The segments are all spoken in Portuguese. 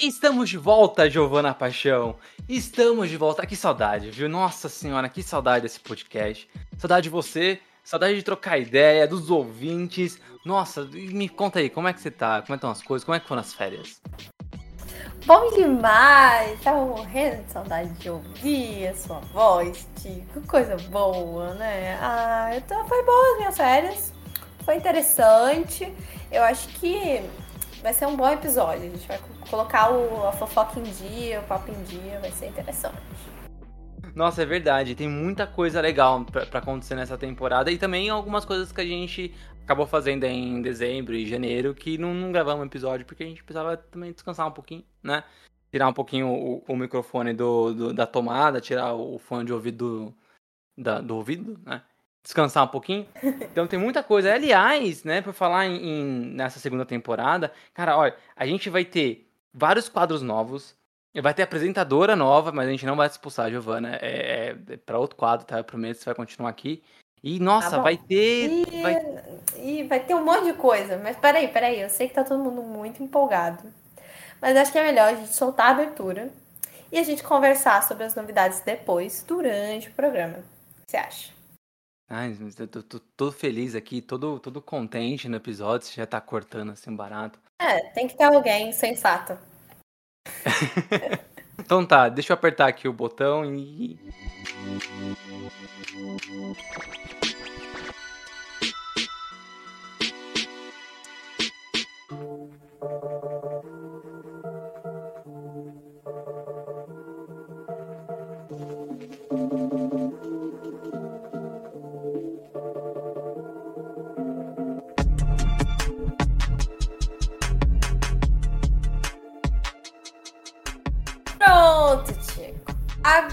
Estamos de volta, Giovana Paixão. Estamos de volta. Que saudade, viu? Nossa senhora, que saudade desse podcast. Saudade de você, saudade de trocar ideia, dos ouvintes. Nossa, me conta aí, como é que você tá? Como é estão as coisas? Como é que foram as férias? Bom demais! Tava morrendo de saudade de ouvir a sua voz, Tico. Coisa boa, né? Ah, então foi boa as minhas férias. Foi interessante. Eu acho que vai ser um bom episódio. A gente vai colocar o, a fofoca em dia, o papo em dia, vai ser interessante. Nossa, é verdade. Tem muita coisa legal para acontecer nessa temporada e também algumas coisas que a gente acabou fazendo em dezembro e janeiro que não, não gravamos episódio porque a gente precisava também descansar um pouquinho, né? Tirar um pouquinho o, o microfone do, do, da tomada, tirar o fone de ouvido do, da, do ouvido, né? descansar um pouquinho. Então tem muita coisa. Aliás, né, por falar em, em, nessa segunda temporada, cara, olha, a gente vai ter vários quadros novos. Vai ter apresentadora nova, mas a gente não vai expulsar, Giovana. É, é, é para outro quadro, tá? Eu prometo que você vai continuar aqui. E, nossa, tá vai ter. E vai... e vai ter um monte de coisa. Mas peraí, peraí. Eu sei que tá todo mundo muito empolgado. Mas acho que é melhor a gente soltar a abertura e a gente conversar sobre as novidades depois, durante o programa. O que você acha? Ai, eu tô, feliz aqui, todo, todo contente no episódio, você já tá cortando assim barato. É, tem que ter alguém sensato. então tá, deixa eu apertar aqui o botão e.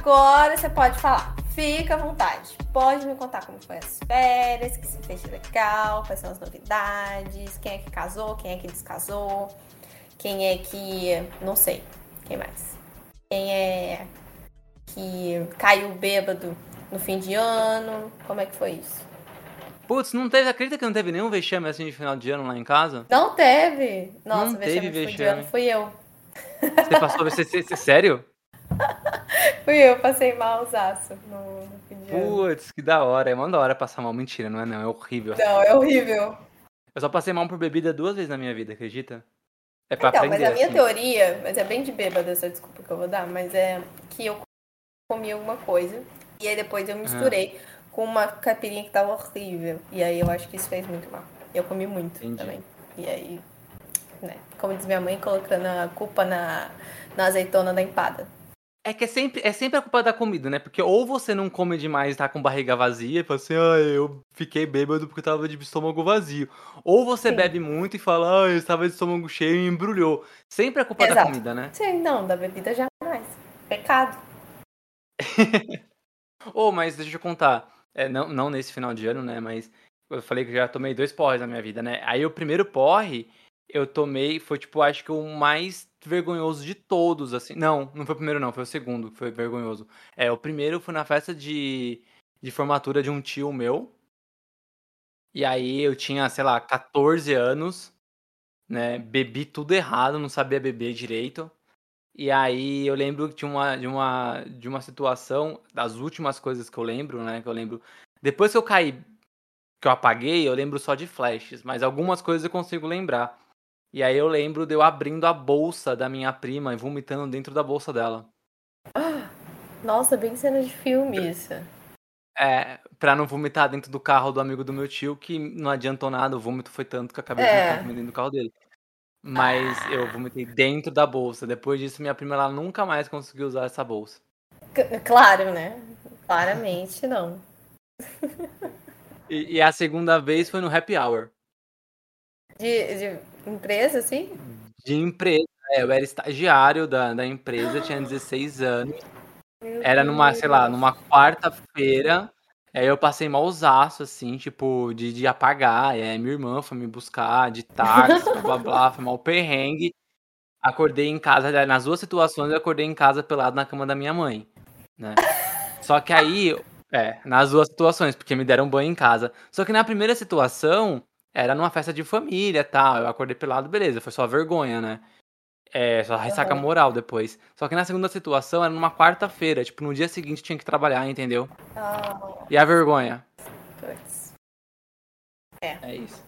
Agora você pode falar. Fica à vontade. Pode me contar como foi as férias, que se fez legal, quais são as novidades, quem é que casou, quem é que descasou, quem é que. não sei. Quem mais? Quem é que caiu bêbado no fim de ano? Como é que foi isso? Putz, não teve, acredita que não teve nenhum vexame assim de final de ano lá em casa? Não teve. Nossa, não vexame teve de vexame. fim de ano fui eu. Você passou, você, você, sério? Fui eu, passei mal usaço no, no fim de Putz, que da hora. É uma da hora passar mal. Mentira, não é não. É horrível. Não, é horrível. Eu só passei mal por bebida duas vezes na minha vida, acredita? É pra então, aprender, mas a minha assim. teoria, mas é bem de bêbada essa desculpa que eu vou dar, mas é que eu comi alguma coisa e aí depois eu misturei com uma caipirinha que tava horrível. E aí eu acho que isso fez muito mal. Eu comi muito Entendi. também. E aí, né, como diz minha mãe, colocando a culpa na, na azeitona da empada. É que é sempre, é sempre a culpa da comida, né? Porque ou você não come demais e tá com barriga vazia e fala assim, ah, eu fiquei bêbado porque eu tava de estômago vazio. Ou você Sim. bebe muito e fala, ah, eu estava de estômago cheio e embrulhou. Sempre é culpa da Exato. comida, né? Sim, não, da bebida jamais. Pecado. Ô, mas deixa eu contar. É, não, não nesse final de ano, né? Mas eu falei que eu já tomei dois porres na minha vida, né? Aí o primeiro porre eu tomei foi, tipo, acho que o mais vergonhoso de todos, assim. Não, não foi o primeiro, não, foi o segundo que foi vergonhoso. É, o primeiro foi na festa de, de formatura de um tio meu. E aí eu tinha, sei lá, 14 anos, né? Bebi tudo errado, não sabia beber direito. E aí eu lembro de uma, de uma, de uma situação, das últimas coisas que eu lembro, né? Que eu lembro. Depois que eu caí, que eu apaguei, eu lembro só de flashes, mas algumas coisas eu consigo lembrar. E aí eu lembro de eu abrindo a bolsa da minha prima e vomitando dentro da bolsa dela. Nossa, bem cena de filme isso. É, pra não vomitar dentro do carro do amigo do meu tio, que não adiantou nada, o vômito foi tanto que eu acabei É. vomitando dentro do carro dele. Mas eu vomitei dentro da bolsa. Depois disso, minha prima ela nunca mais conseguiu usar essa bolsa. C- claro, né? Claramente não. E, e a segunda vez foi no happy hour. De, de empresa, assim? De empresa. É, eu era estagiário da, da empresa, tinha 16 anos. Meu Era numa, sei lá, Deus. numa quarta-feira. Aí eu passei malzaço, assim, tipo, de, de apagar. É, minha irmã foi me buscar de táxi, blá blá blá, foi mal perrengue. Acordei em casa, nas duas situações eu acordei em casa pelado na cama da minha mãe, né? Só que aí, é, nas duas situações, porque me deram banho em casa. Só que na primeira situação, era numa festa de família, tal. Eu acordei pelado, beleza, foi só vergonha, né? É, só ressaca Aham. moral depois. Só que na segunda situação era numa quarta-feira, tipo, no dia seguinte tinha que trabalhar, entendeu? Ah, E a vergonha? putz. É isso.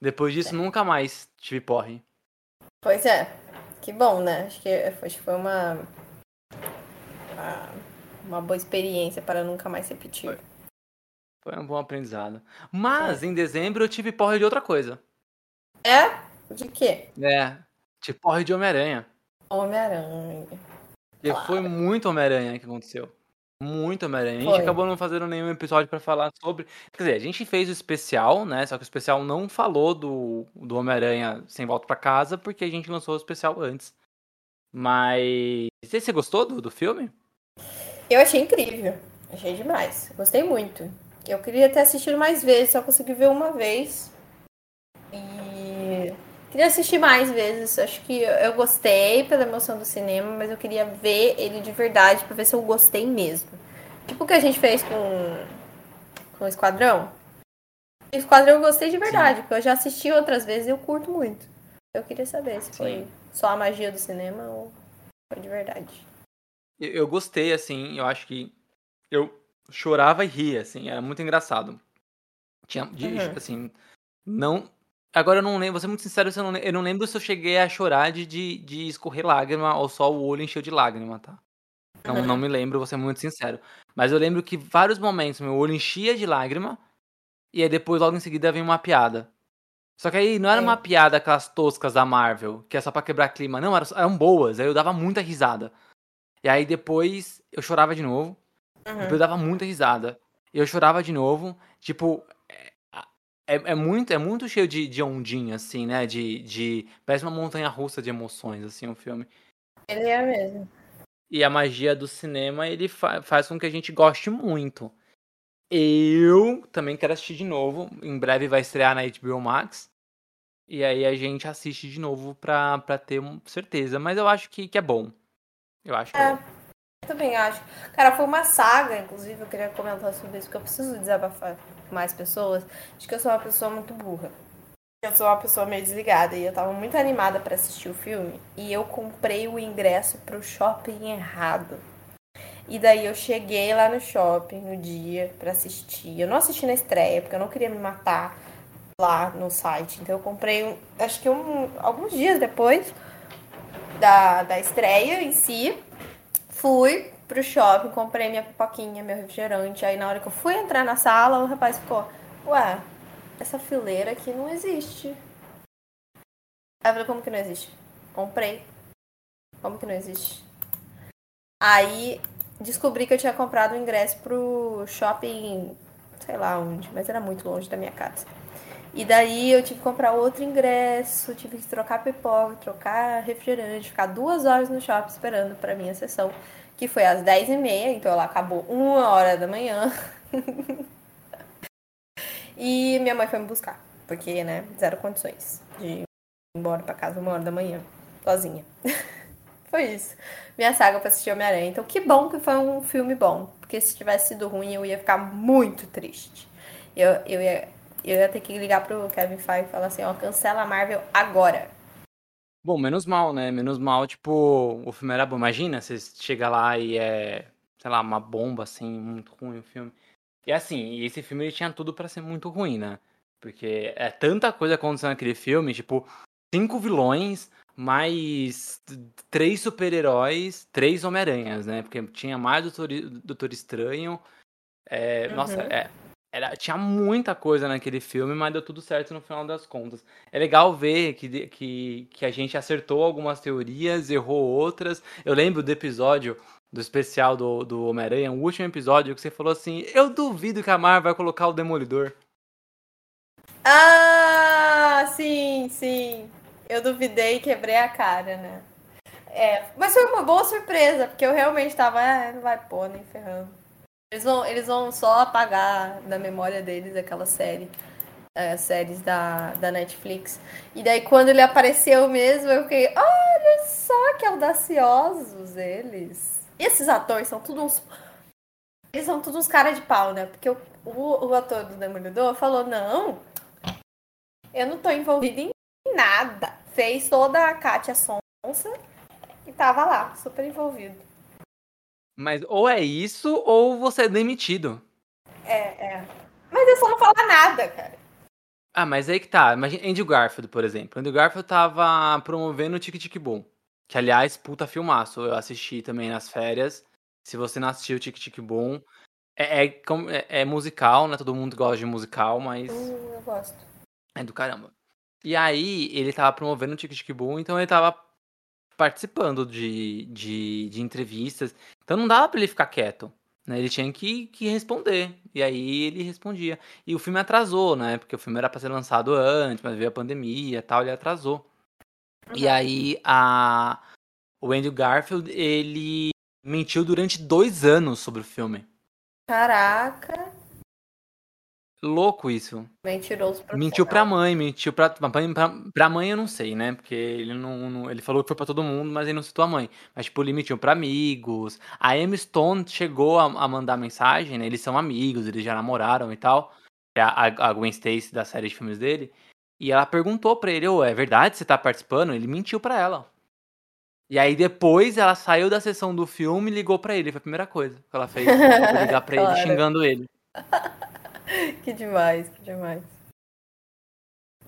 Depois disso, nunca mais tive porre. Pois é. Que bom, né? Acho que, que foi uma, uma. uma boa experiência para nunca mais repetir. Foi. Foi um bom aprendizado. Mas, em dezembro, eu tive porre de outra coisa. É? De quê? É, tive porre de Homem-Aranha. Homem-Aranha. E Claro. foi muito Homem-Aranha que aconteceu. Muito Homem-Aranha. A gente Foi. acabou não fazendo nenhum episódio pra falar sobre. Quer dizer, a gente fez o especial, né? Só que o especial não falou do, do Homem-Aranha sem volta pra casa, porque a gente lançou o especial antes. Mas. Você, você gostou do, do filme? Eu achei incrível. Achei demais. Gostei muito. Eu queria ter assistido mais vezes, só consegui ver uma vez. E queria assistir mais vezes. Acho que eu gostei pela emoção do cinema, mas eu queria ver ele de verdade pra ver se eu gostei mesmo. Tipo o que a gente fez com, com o Esquadrão. O Esquadrão eu gostei de verdade, porque eu já assisti outras vezes e eu curto muito. Eu queria saber se foi Sim. só a magia do cinema ou foi de verdade. Eu, eu gostei, assim, eu acho que. Eu chorava e ria, assim, era muito engraçado. Tinha, de- Uhum. assim, não. Agora eu não lembro, vou ser muito sincero, eu não, eu não lembro se eu cheguei a chorar de, de, de escorrer lágrima ou só o olho encheu de lágrima, tá? Não, Uhum. não me lembro, vou ser muito sincero. Mas eu lembro que vários momentos meu olho enchia de lágrima e aí depois logo em seguida vem uma piada. Só que aí não era É. uma piada aquelas toscas da Marvel, que é só pra quebrar clima. Não, eram, eram boas, aí eu dava muita risada. E aí depois eu chorava de novo. Uhum. Eu dava muita risada. E eu chorava de novo. Tipo, é, é, é muito, é muito cheio de, de ondinha, assim, né? De, de. Parece uma montanha russa de emoções, assim, o filme. Ele é mesmo. E a magia do cinema, ele fa- faz com que a gente goste muito. Eu também quero assistir de novo. Em breve vai estrear na HBO Max. E aí a gente assiste de novo pra, pra ter um- certeza. Mas eu acho que, que é bom. Eu acho que é É. bom. Também acho. Cara, foi uma saga, inclusive, eu queria comentar sobre isso, porque eu preciso desabafar com mais pessoas. Acho que eu sou uma pessoa muito burra. Eu sou uma pessoa meio desligada e eu tava muito animada pra assistir o filme e eu comprei o ingresso pro shopping errado. E daí eu cheguei lá no shopping no dia pra assistir. Eu não assisti na estreia, porque eu não queria me matar lá no site. Então eu comprei, acho que um, alguns dias depois da, da estreia em si. Fui pro shopping, comprei minha pipoquinha, meu refrigerante. Aí na hora que eu fui entrar na sala, o rapaz ficou, ué, essa fileira aqui não existe. Aí eu falei, como que não existe? Comprei. Como que não existe? Aí descobri que eu tinha comprado o ingresso pro shopping, sei lá onde, mas era muito longe da minha casa. E daí eu tive que comprar outro ingresso, tive que trocar pipoca, trocar refrigerante, ficar duas horas no shopping esperando pra minha sessão, que foi às 10h30, então ela acabou uma hora da manhã. e minha mãe foi me buscar, porque, né, zero condições de ir embora pra casa uma hora da manhã, sozinha. foi isso. Minha saga pra assistir Homem-Aranha. Então, que bom que foi um filme bom, porque se tivesse sido ruim, eu ia ficar muito triste. Eu, eu, ia, eu ia ter que ligar pro Kevin Feige e falar assim, ó, cancela a Marvel agora. Bom, menos mal, né? Menos mal, tipo, o filme era bom. Imagina, você chega lá e é, sei lá, uma bomba, assim, muito ruim o filme. E assim, esse filme ele tinha tudo pra ser muito ruim, né? Porque é tanta coisa acontecendo naquele filme, tipo, cinco vilões, mais três super-heróis, três Homem-Aranhas, né? Porque tinha mais Doutor, Doutor Estranho. É, Nossa, Uhum. é, era, tinha muita coisa naquele filme, mas deu tudo certo no final das contas. É legal ver que, que, que a gente acertou algumas teorias, errou outras. Eu lembro do episódio do especial do, do Homem-Aranha, o último episódio, que você falou assim: Eu duvido que a Marvel vai colocar o Demolidor. Ah, sim, sim. Eu duvidei e quebrei a cara, né? É, mas foi uma boa surpresa, porque eu realmente tava, ah, não vai pôr, nem ferrando. Eles vão, eles vão só apagar da memória deles aquela série. É, séries da, da Netflix. E daí, quando ele apareceu mesmo, eu fiquei, olha só que audaciosos eles. E esses atores são todos uns. Eles são todos uns cara de pau, né? Porque o, o, o ator do Demolidor falou: não, eu não tô envolvido em nada. Fez toda a Katia Sonsa e tava lá, super envolvido. Mas ou é isso, ou você é demitido. É, é. Mas eu só não falar nada, cara. Ah, mas aí que tá. Imagina Andrew Garfield, por exemplo. Andrew Garfield tava promovendo o Tic Tic Boom. Que, aliás, puta filmaço. Eu assisti também nas férias. Se você não assistiu Tic Tic Boom, é, é, é, é musical, né? Todo mundo gosta de musical, mas. Hum, eu gosto. É do caramba. E aí, ele tava promovendo o Tic Tic Boom, então ele tava participando de, de, de entrevistas. Então não dava pra ele ficar quieto. Né? Ele tinha que, que responder. E aí ele respondia. E o filme atrasou, né? Porque o filme era pra ser lançado antes, mas veio a pandemia e tal, ele atrasou. Uhum. E aí a... o Andrew Garfield, ele mentiu durante dois anos sobre o filme. Caraca! Louco isso. Mentiroso Mentiu pra mãe, mentiu pra, pra, pra mãe eu não sei, né? Porque ele não, não, Ele falou que foi pra todo mundo, mas ele não citou a mãe. Mas, tipo, ele mentiu pra amigos. A Emma Stone chegou a, a mandar mensagem, né? Eles são amigos, eles já namoraram e tal. A, a Gwen Stacy da série de filmes dele. E ela perguntou pra ele, ô, oh, é verdade você tá participando? Ele mentiu pra ela. E aí depois ela saiu da sessão do filme e ligou pra ele. Foi a primeira coisa que ela fez. ligar pra claro. ele xingando ele. que demais, que demais.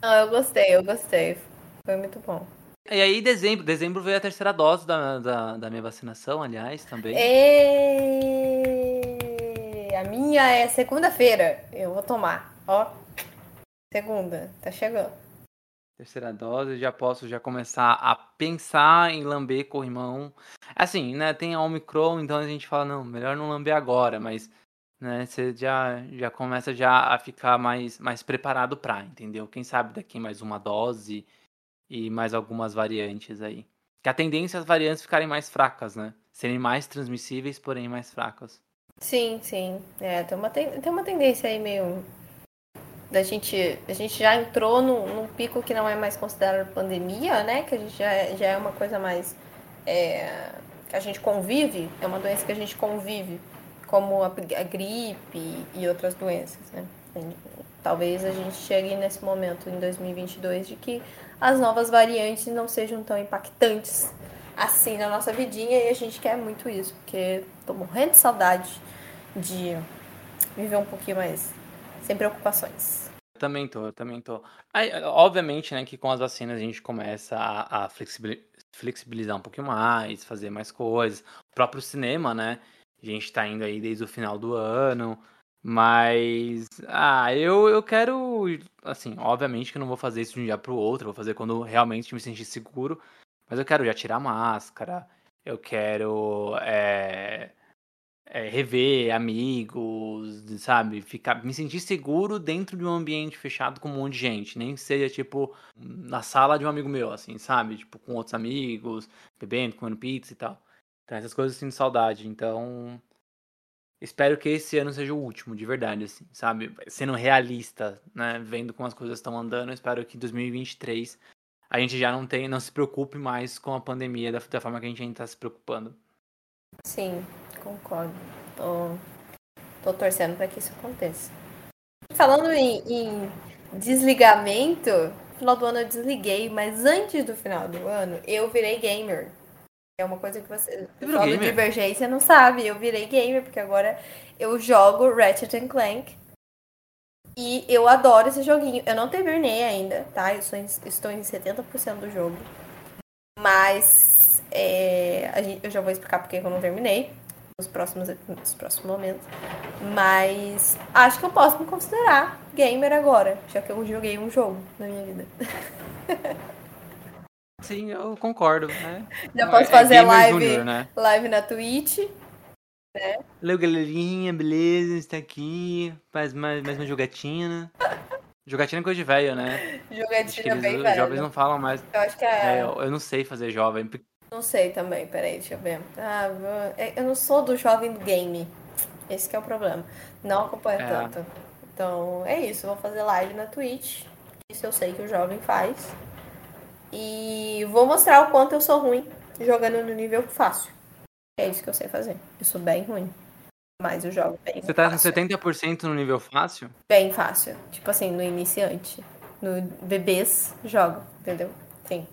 Não, eu gostei, eu gostei. Foi muito bom. E aí, dezembro, dezembro veio a terceira dose da, da, da minha vacinação, aliás, também. E... A minha é segunda-feira. Eu vou tomar, ó. Segunda, tá chegando. Terceira dose, já posso já começar a pensar em lamber corrimão. Assim, né, tem a Omicron, então a gente fala, não, melhor não lamber agora, mas né? Você já, já começa já a ficar mais, mais preparado para, entendeu? Quem sabe daqui mais uma dose e mais algumas variantes aí. Que a tendência é as variantes ficarem mais fracas, né? Serem mais transmissíveis, porém mais fracas. Sim, sim. É, tem uma, tem, tem uma tendência aí meio. Da gente, a gente já entrou num, num pico que não é mais considerado pandemia, né? Que a gente já, já é uma coisa mais. É, que a gente convive, é uma doença que a gente convive como a, a gripe e outras doenças, né? Talvez a gente chegue nesse momento em 2022 de que as novas variantes não sejam tão impactantes assim na nossa vidinha e a gente quer muito isso, porque tô morrendo de saudade de viver um pouquinho mais sem preocupações. Eu também tô, eu também tô. Aí, obviamente, né, que com as vacinas a gente começa a, a flexibilizar um pouquinho mais, fazer mais coisas. O próprio cinema, né? Gente tá indo aí desde o final do ano. Mas, ah, eu, eu quero, assim, obviamente que eu não vou fazer isso de um dia pro outro, vou fazer quando realmente me sentir seguro, mas eu quero já tirar a máscara, eu quero é, é, rever amigos, sabe, ficar, me sentir seguro dentro de um ambiente fechado com um monte de gente, nem que seja, tipo, na sala de um amigo meu, assim, sabe, tipo, com outros amigos, bebendo, comendo pizza e tal. Então, essas coisas eu sinto saudade. Então, espero que esse ano seja o último, de verdade, assim, sabe? Sendo realista, né? Vendo como as coisas estão andando, espero que em 2023 a gente já não tenha, não se preocupe mais com a pandemia da, da forma que a gente ainda está se preocupando. Sim, concordo. Tô, tô torcendo para que isso aconteça. Falando em, em desligamento, final do ano eu desliguei, mas antes do final do ano eu virei gamer. É uma coisa que você. Só do Divergência não sabe. Eu virei gamer, porque agora eu jogo Ratchet Clank. E eu adoro esse joguinho. Eu não terminei ainda, tá? Eu sou, estou em 70% do jogo. Mas é, eu já vou explicar porque eu não terminei nos próximos, nos próximos momentos. Mas acho que eu posso me considerar gamer agora, já que eu joguei um jogo na minha vida. Sim, eu concordo, né? Já posso é fazer live, Junior, né? live na Twitch. Né? Valeu, galerinha, beleza? Está aqui. Faz mais, mais uma jogatina. Jogatina é coisa de velho, né? Jogatina eles, bem os velho. jovens não falam mais. Eu acho que É, é. eu, eu não sei fazer jovem. Não sei também, peraí, deixa eu ver. Ah, é- eu não sou do jovem do game. Esse que é o problema. Não acompanho É. tanto. Então, é isso. Vou fazer live na Twitch. Isso eu sei que o jovem faz. E vou mostrar o quanto eu sou ruim jogando no nível fácil. É isso que eu sei fazer. Eu sou bem ruim. Mas eu jogo bem Você tá fácil. 70% no nível fácil? Bem fácil. Tipo assim, no iniciante. No bebês, jogo, entendeu? Sim.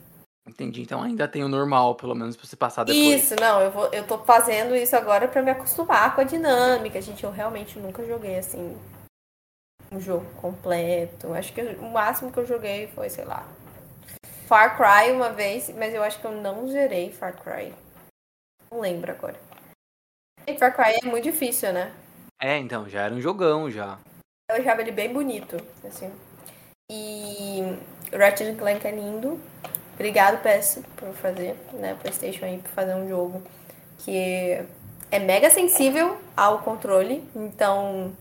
Entendi. Então ainda tem o normal, pelo menos, pra você passar depois. Isso, não, eu, vou, eu tô fazendo isso agora pra me acostumar com a dinâmica. Gente, eu realmente nunca joguei assim um jogo completo. Acho que o máximo que eu joguei foi, sei lá, Far Cry uma vez, mas eu acho que eu não zerei Far Cry. Não lembro agora. E Far Cry é muito difícil, né? É, então, já era um jogão já. Eu achava ele bem bonito, assim. E Ratchet Clank é lindo. Obrigado, PS, por fazer, né? PlayStation aí, por fazer um jogo que é mega sensível ao controle. Então,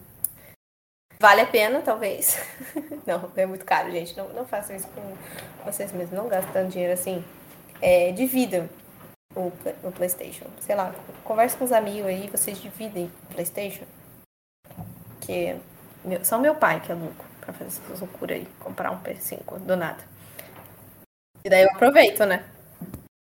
vale a pena, talvez. não, é muito caro, gente. Não, não façam isso com vocês mesmos. Não tanto dinheiro assim. É, dividam o, o PlayStation. Sei lá, converse com os amigos aí, vocês dividem o PlayStation. Que meu, só meu pai que é louco pra fazer essas loucuras aí, comprar um P5 do nada. E daí eu aproveito, né?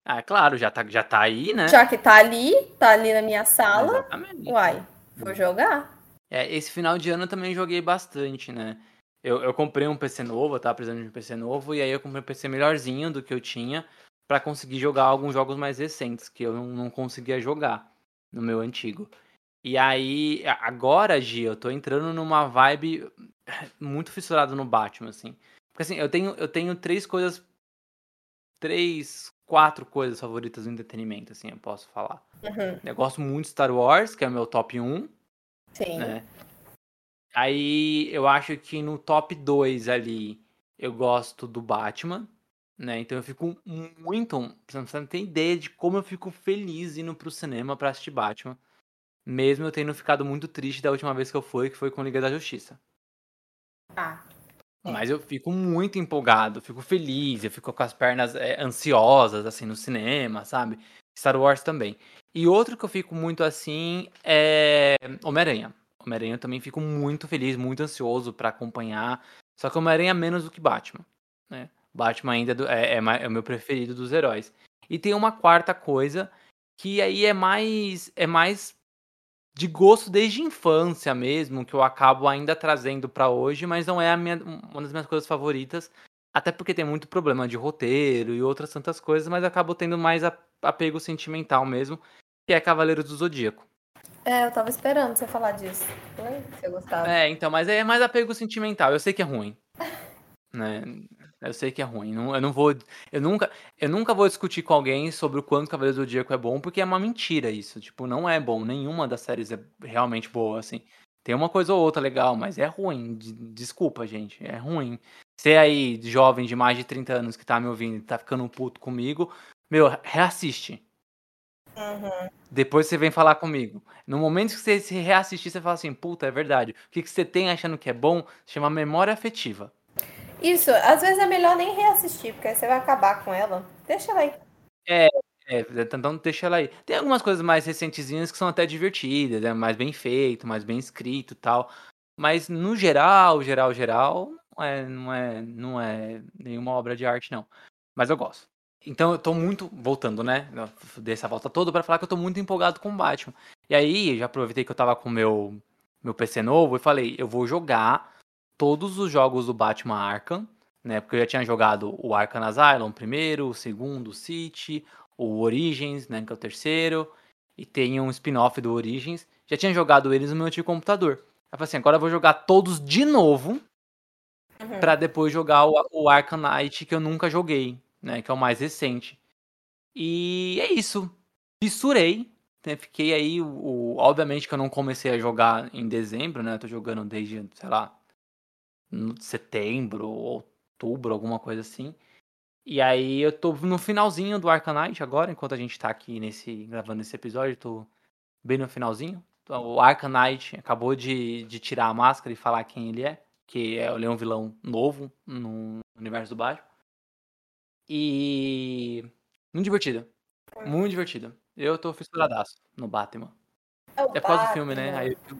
Ah, claro, já tá, já tá aí, né? Já que tá ali, tá ali na minha sala, Exatamente. uai, vou jogar. É, esse final de ano eu também joguei bastante, né? Eu, eu comprei um PC novo, eu tava precisando de um PC novo, e aí eu comprei um PC melhorzinho do que eu tinha pra conseguir jogar alguns jogos mais recentes, que eu não, não conseguia jogar no meu antigo. E aí, agora, Gi, eu tô entrando numa vibe muito fissurado no Batman, assim. Porque assim, eu tenho, eu tenho três coisas. Três, quatro coisas favoritas no entretenimento, assim, eu posso falar. Uhum, Eu gosto muito de Star Wars, que é o meu top 1 sim. né? Aí eu acho que no top 2 ali eu gosto do Batman, né? Então eu fico muito. Você não- tem ideia de como eu fico feliz indo pro cinema pra assistir Batman. Mesmo eu tendo ficado muito triste da última vez que eu fui, que foi com Liga da Justiça. Ah, É. Mas eu fico muito empolgado, fico feliz, eu fico com as pernas é, ansiosas, assim, no cinema, sabe? Star Wars também. E outro que eu fico muito assim é Homem-Aranha. Homem-Aranha eu também fico muito feliz, muito ansioso pra acompanhar. Só que Homem-Aranha menos do que Batman, né? Batman ainda é é, é é o meu preferido dos heróis. E tem uma quarta coisa que aí é mais é mais de gosto desde infância mesmo, que eu acabo ainda trazendo pra hoje, mas não é a minha, uma das minhas coisas favoritas, até porque tem muito problema de roteiro e outras tantas coisas, mas acabo tendo mais a- apego sentimental mesmo, que é Cavaleiros do Zodíaco. é, eu tava esperando você falar disso. Eu lembro que você gostava. É, então, mas é mais apego sentimental, eu sei que é ruim. Né? Eu sei que é ruim. Eu não vou. Eu nunca, eu nunca vou discutir com alguém sobre o quanto Cavaleiros do Zodíaco é bom, porque é uma mentira isso. Tipo, não é bom. Nenhuma das séries é realmente boa, assim. Tem uma coisa ou outra legal, mas é ruim. de- Desculpa, gente. É ruim. Você aí, jovem de mais de 30 anos que tá me ouvindo e tá ficando puto comigo, meu, reassiste. Uhum. Depois você vem falar comigo. No momento que você se reassistir, você fala assim, puta, é verdade. O que, que você tem achando que é bom chama memória afetiva. Isso, às vezes é melhor nem reassistir, porque aí você vai acabar com ela. Deixa ela aí. É, então deixa ela aí. Tem algumas coisas mais recentezinhas que são até divertidas, né? mais bem feito, mais bem escrito e tal. Mas no geral, geral, geral, não é, não é, não é nenhuma obra de arte, não. Mas eu gosto. Então eu tô muito, voltando, né? Eu dei essa volta toda pra falar que eu tô muito empolgado com o Batman. E aí, eu já aproveitei que eu tava com o meu, meu PC novo e falei, eu vou jogar todos os jogos do Batman Arkham, né? Porque eu já tinha jogado o Arkham Asylum primeiro, o segundo, o City, o Origins, né? Que é o terceiro. E tem um spin-off do Origins. Já tinha jogado eles no meu antigo computador. Eu falei assim, agora eu vou jogar todos de novo Uhum. Pra depois jogar o, o Arkham Knight que eu nunca joguei, né? Que é o mais recente. E é isso. Fissurei. Né, fiquei aí, o, o- obviamente que eu não comecei a jogar em dezembro, né? Eu tô jogando desde, sei lá, setembro, outubro, alguma coisa assim. E aí eu tô no finalzinho do Knight agora, enquanto a gente tá aqui nesse gravando esse episódio, tô bem no finalzinho. Então, o Knight acabou de, de tirar a máscara e falar quem ele é. que é, ele é um vilão novo no universo do Batman. E. Muito divertida. Muito divertida. Eu tô fissuradaço no Batman. É, o É por causa do filme, né? Aí, eu-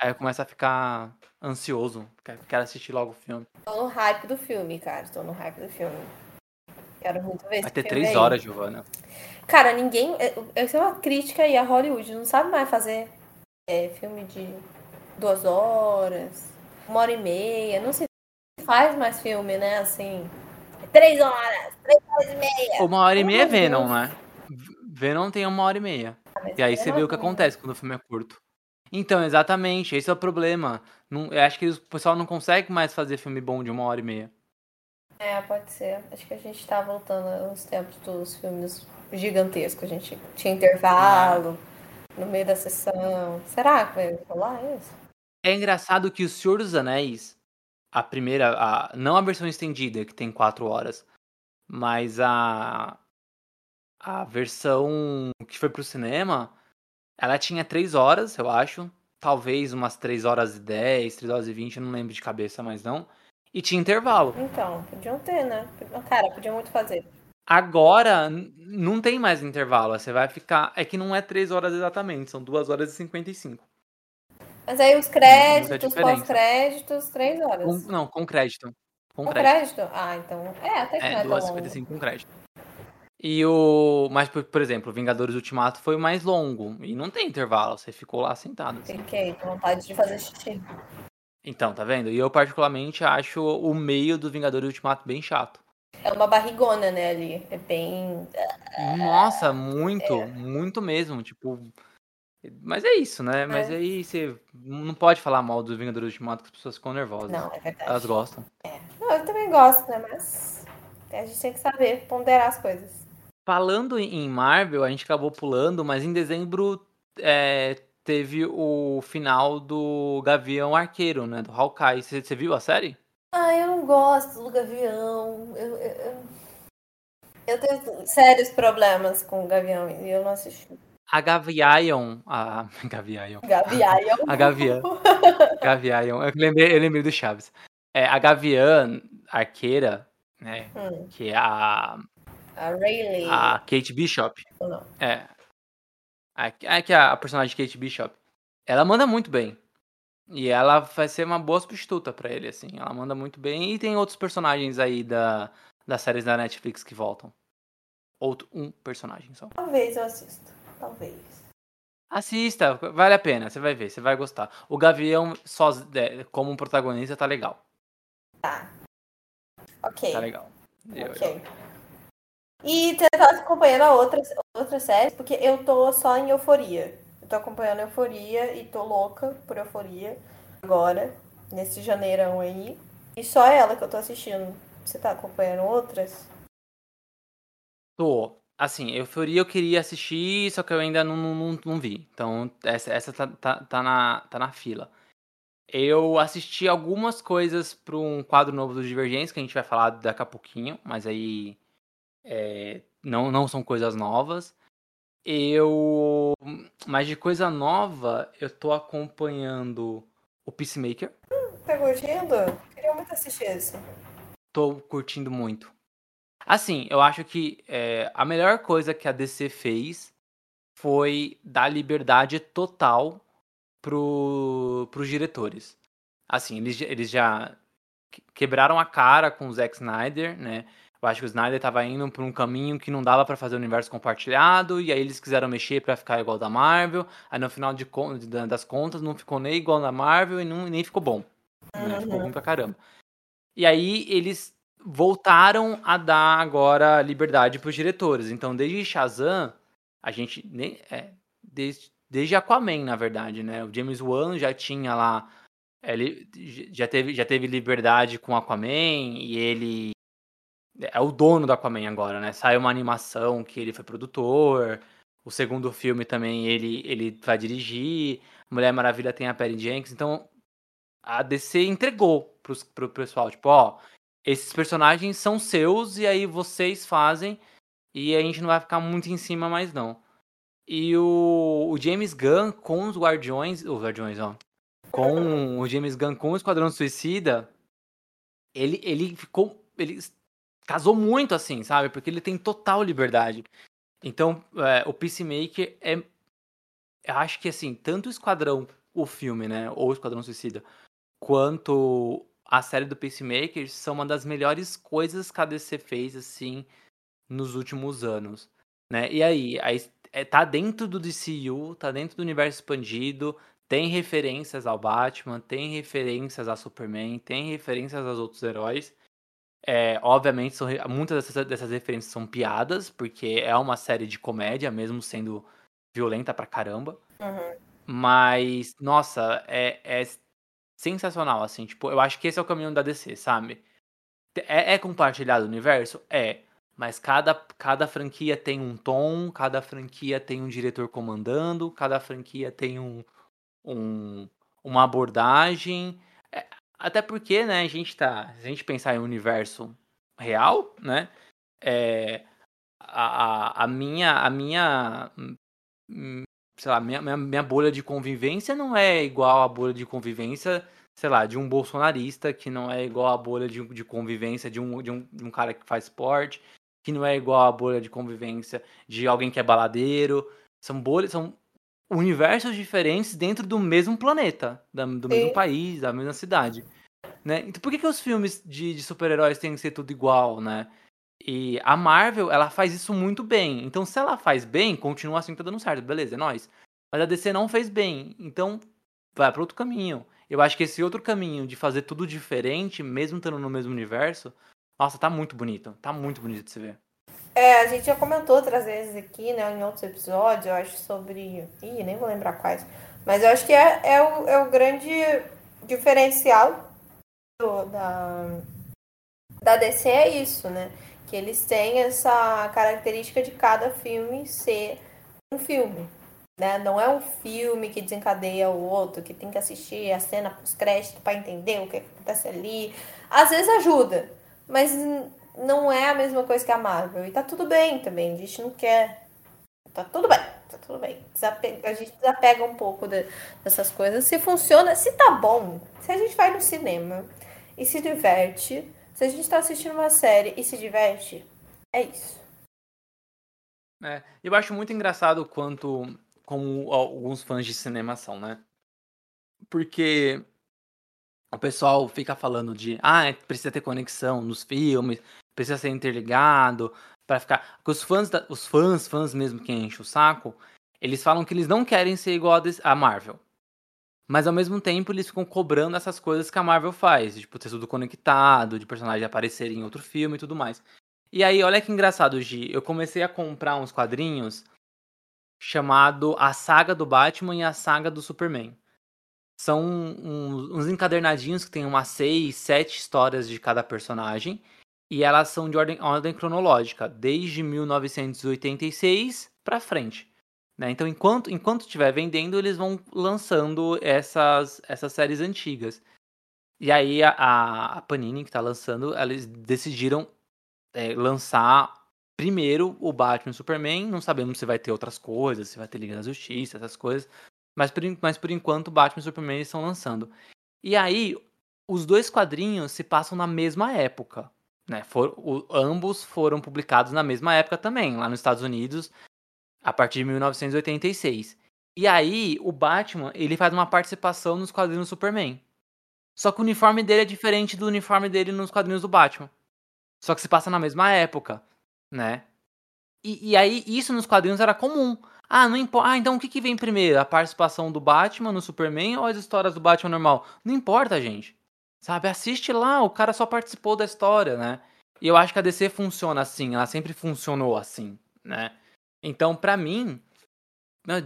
aí eu começo a ficar ansioso. quero- assistir logo o filme. Tô no hype do filme, cara. Tô no hype do filme. Quero muito ver Vai ter três aí. horas, Giovana. Cara, ninguém. Essa é uma crítica aí a Hollywood. Não sabe mais fazer é, filme de duas horas, uma hora e meia. Não se faz mais filme, né? Assim. Três horas, três horas e meia. Uma hora e meia é. Venom, né? Venom tem uma hora e meia. Mas E aí você vê o que acontece quando o filme é curto. Então, exatamente, esse é o problema. Não, eu acho que o pessoal não consegue mais fazer filme bom de uma hora e meia. É, pode ser. Acho que a gente tá voltando aos tempos dos filmes gigantescos. A gente tinha intervalo no meio da sessão. Será que vai rolar isso? É engraçado que o Senhor dos Anéis, a primeira, a, não a versão estendida, que tem quatro horas, mas a, a versão que foi pro cinema, ela tinha três horas, eu acho. Talvez umas três horas e dez, três horas e vinte, eu não lembro de cabeça, mas não. E tinha intervalo. Então, podiam ter, né? Cara, podiam muito fazer. Agora, não tem mais intervalo. Você vai ficar. É que não é 3 horas exatamente, são 2 horas e 55. Mas aí os créditos, pós-créditos, três horas. Com- não, com crédito. Com Com crédito. crédito? Ah, então. É, até que não É, é 2 tão horas e longo. 55 com crédito. E o. Mas, por, por exemplo, Vingadores Ultimato foi o mais longo. E não tem intervalo, você ficou lá sentado. assim. Fiquei com vontade de fazer xixi. Então, tá vendo? E eu, particularmente, acho o meio do Vingadores Ultimato bem chato. É uma barrigona, né, ali. É bem. Nossa, muito, muito mesmo. Tipo. Mas é isso, né? Mas É. aí você não pode falar mal do Vingadores Ultimato que as pessoas ficam nervosas. Não, é verdade. Elas gostam. Não, eu também gosto, né? Mas a gente tem que saber ponderar as coisas. Falando em Marvel, a gente acabou pulando, mas em dezembro é, teve o final do Gavião Arqueiro, né? Do Hawkeye. Você você viu a série? Ah, eu não gosto do Gavião. Eu, eu, eu- eu tenho sérios problemas com o Gavião e eu não assisti. A Gavião. A Gavião. Gavião. A Gavião. Gavião. Eu lembrei, eu lembrei do Chaves. É, a Gavião Arqueira, né? Hum, Que é a, a Rayleigh. a Kate Bishop. não? É. É que a, a personagem Kate Bishop. Ela manda muito bem. E ela vai ser uma boa substituta pra ele, assim. Ela manda muito bem. E tem outros personagens aí da, das séries da Netflix que voltam. Outro, um personagem só. Talvez eu assista. Talvez. Assista, vale a pena, você vai ver, você vai gostar. O Gavião, soz- é, como um protagonista, tá legal. Ok. Tá legal. Eu- Ok. E você tá acompanhando a outras, outras séries, porque eu tô só em euforia. Eu tô acompanhando euforia e tô louca por euforia agora, nesse janeirão aí. E só ela que eu tô assistindo. Você tá acompanhando outras? Tô. Assim, Euforia eu queria assistir, só que eu ainda não, não, não- não vi. Então, essa, essa tá, tá, tá, na, tá na fila. Eu assisti algumas coisas para um quadro novo do Divergência, que a gente vai falar daqui a pouquinho, mas aí é, não, não são coisas novas. Eu. Mas de coisa nova, eu tô acompanhando o Peacemaker. Tá curtindo? Queria muito assistir isso. tô curtindo muito. Assim, eu acho que é, a melhor coisa que a DC fez foi dar liberdade total pro, pros diretores. Assim, eles, já- eles já que- quebraram a cara com o Zack Snyder, né? Eu acho que o Snyder tava indo por um caminho que não dava pra fazer o universo compartilhado, e aí eles quiseram mexer pra ficar igual da Marvel. Aí no final de, das contas não ficou nem igual da Marvel e não, nem ficou bom. né? Ficou ruim pra caramba. E aí eles voltaram a dar agora liberdade pros diretores. Então, desde Shazam, a gente nem é, desde, desde Aquaman, na verdade, né? O James Wan já tinha lá ele já teve já teve liberdade com Aquaman e ele é o dono do Aquaman agora, né? Saiu uma animação que ele foi produtor. O segundo filme também ele ele vai dirigir. Mulher Maravilha tem a Perry Jenkins, então a DC entregou pros, pro pessoal, tipo, ó, esses personagens são seus e aí vocês fazem e a gente não vai ficar muito em cima mais não. E o, o James Gunn com os Guardiões, os Guardiões, ó, com o James Gunn com o Esquadrão Suicida, ele, ele ficou. Ele casou muito assim, sabe? Porque ele tem total liberdade. Então, é, o Peacemaker é. Eu acho que assim, tanto o Esquadrão, o filme, né? Ou o Esquadrão Suicida, quanto a série do Peacemaker são uma das melhores coisas que a DC fez, assim, nos últimos anos. Né? E aí, aí é, tá dentro do DCU, tá dentro do universo expandido, tem referências ao Batman, tem referências a Superman, tem referências aos outros heróis. É, obviamente, são, muitas dessas, dessas referências são piadas, porque é uma série de comédia, mesmo sendo violenta pra caramba. Uhum. Mas, nossa, é, é sensacional, assim. Tipo, eu acho que esse é o caminho da DC, sabe? É, é compartilhado o universo? É. Mas cada, cada franquia tem um tom, cada franquia tem um diretor comandando, cada franquia tem um, um uma abordagem. É, até porque, né, a gente tá. Se a gente pensar em um universo real, né? É, a, a, a minha. A minha. Sei lá, minha, minha, minha bolha de convivência não é igual à bolha de convivência, sei lá, de um bolsonarista, que não é igual à bolha de, de convivência de um, de, um, de um cara que faz esporte, que não é igual à bolha de convivência de alguém que é baladeiro. São bolhas, são universos diferentes dentro do mesmo planeta, do mesmo país, da mesma cidade. Né? Então por que, que os filmes de, de super-heróis têm que ser tudo igual, né? E a Marvel, ela faz isso muito bem. Então, se ela faz bem, continua assim, tá dando certo. Beleza, é nóis. Mas a DC não fez bem. Então, vai para outro caminho. Eu acho que esse outro caminho de fazer tudo diferente, mesmo estando no mesmo universo, nossa, tá muito bonito. Tá muito bonito de se ver. É, a gente já comentou outras vezes aqui, né, em outros episódios, eu acho, sobre. Ih, nem vou lembrar quais. Mas eu acho que é, é, o, é o grande diferencial do, da, da DC, é isso, né? Que eles têm essa característica de cada filme ser um filme. Né? Não é um filme que desencadeia o outro, que tem que assistir a cena pós-crédito para entender o que acontece ali. Às vezes ajuda, mas não é a mesma coisa que a Marvel. E tá tudo bem também, a gente não quer. Tá tudo bem, tá tudo bem. A gente desapega um pouco de, dessas coisas. Se funciona, se tá bom, se a gente vai no cinema e se diverte, se a gente tá assistindo uma série e se diverte, é isso. É, eu acho muito engraçado quanto como alguns fãs de cinema são, né? Porque o pessoal fica falando de, ah, é, precisa ter conexão nos filmes, precisa ser interligado para ficar. Porque os fãs, da... os fãs, fãs mesmo que enchem o saco, eles falam que eles não querem ser igual a Marvel. Mas ao mesmo tempo eles ficam cobrando essas coisas que a Marvel faz, tipo ter tudo conectado, de personagem aparecer em outro filme e tudo mais. E aí, olha que engraçado, Gi, eu comecei a comprar uns quadrinhos chamado A Saga do Batman e a Saga do Superman. São uns, encadernadinhos que tem umas seis, sete histórias de cada personagem. E elas são de ordem, ordem cronológica, desde 1986 para frente. Né? Então, enquanto enquanto estiver vendendo, eles vão lançando essas, essas séries antigas. E aí a, a Panini que está lançando, eles decidiram é, lançar primeiro o Batman e Superman. Não sabemos se vai ter outras coisas, se vai ter Liga da Justiça, essas coisas. Mas por, mas por enquanto, Batman e Superman estão lançando. E aí, os dois quadrinhos se passam na mesma época. Né? For, o, ambos foram publicados na mesma época também, lá nos Estados Unidos, a partir de 1986. E aí, o Batman, ele faz uma participação nos quadrinhos do Superman. Só que o uniforme dele é diferente do uniforme dele nos quadrinhos do Batman. Só que se passa na mesma época, né? E, e aí, isso nos quadrinhos era comum. Ah, não importa. Ah, então o que, que vem primeiro? A participação do Batman no Superman ou as histórias do Batman normal? Não importa, gente. Sabe? Assiste lá, o cara só participou da história, né? E eu acho que a DC funciona assim, ela sempre funcionou assim, né? Então, para mim,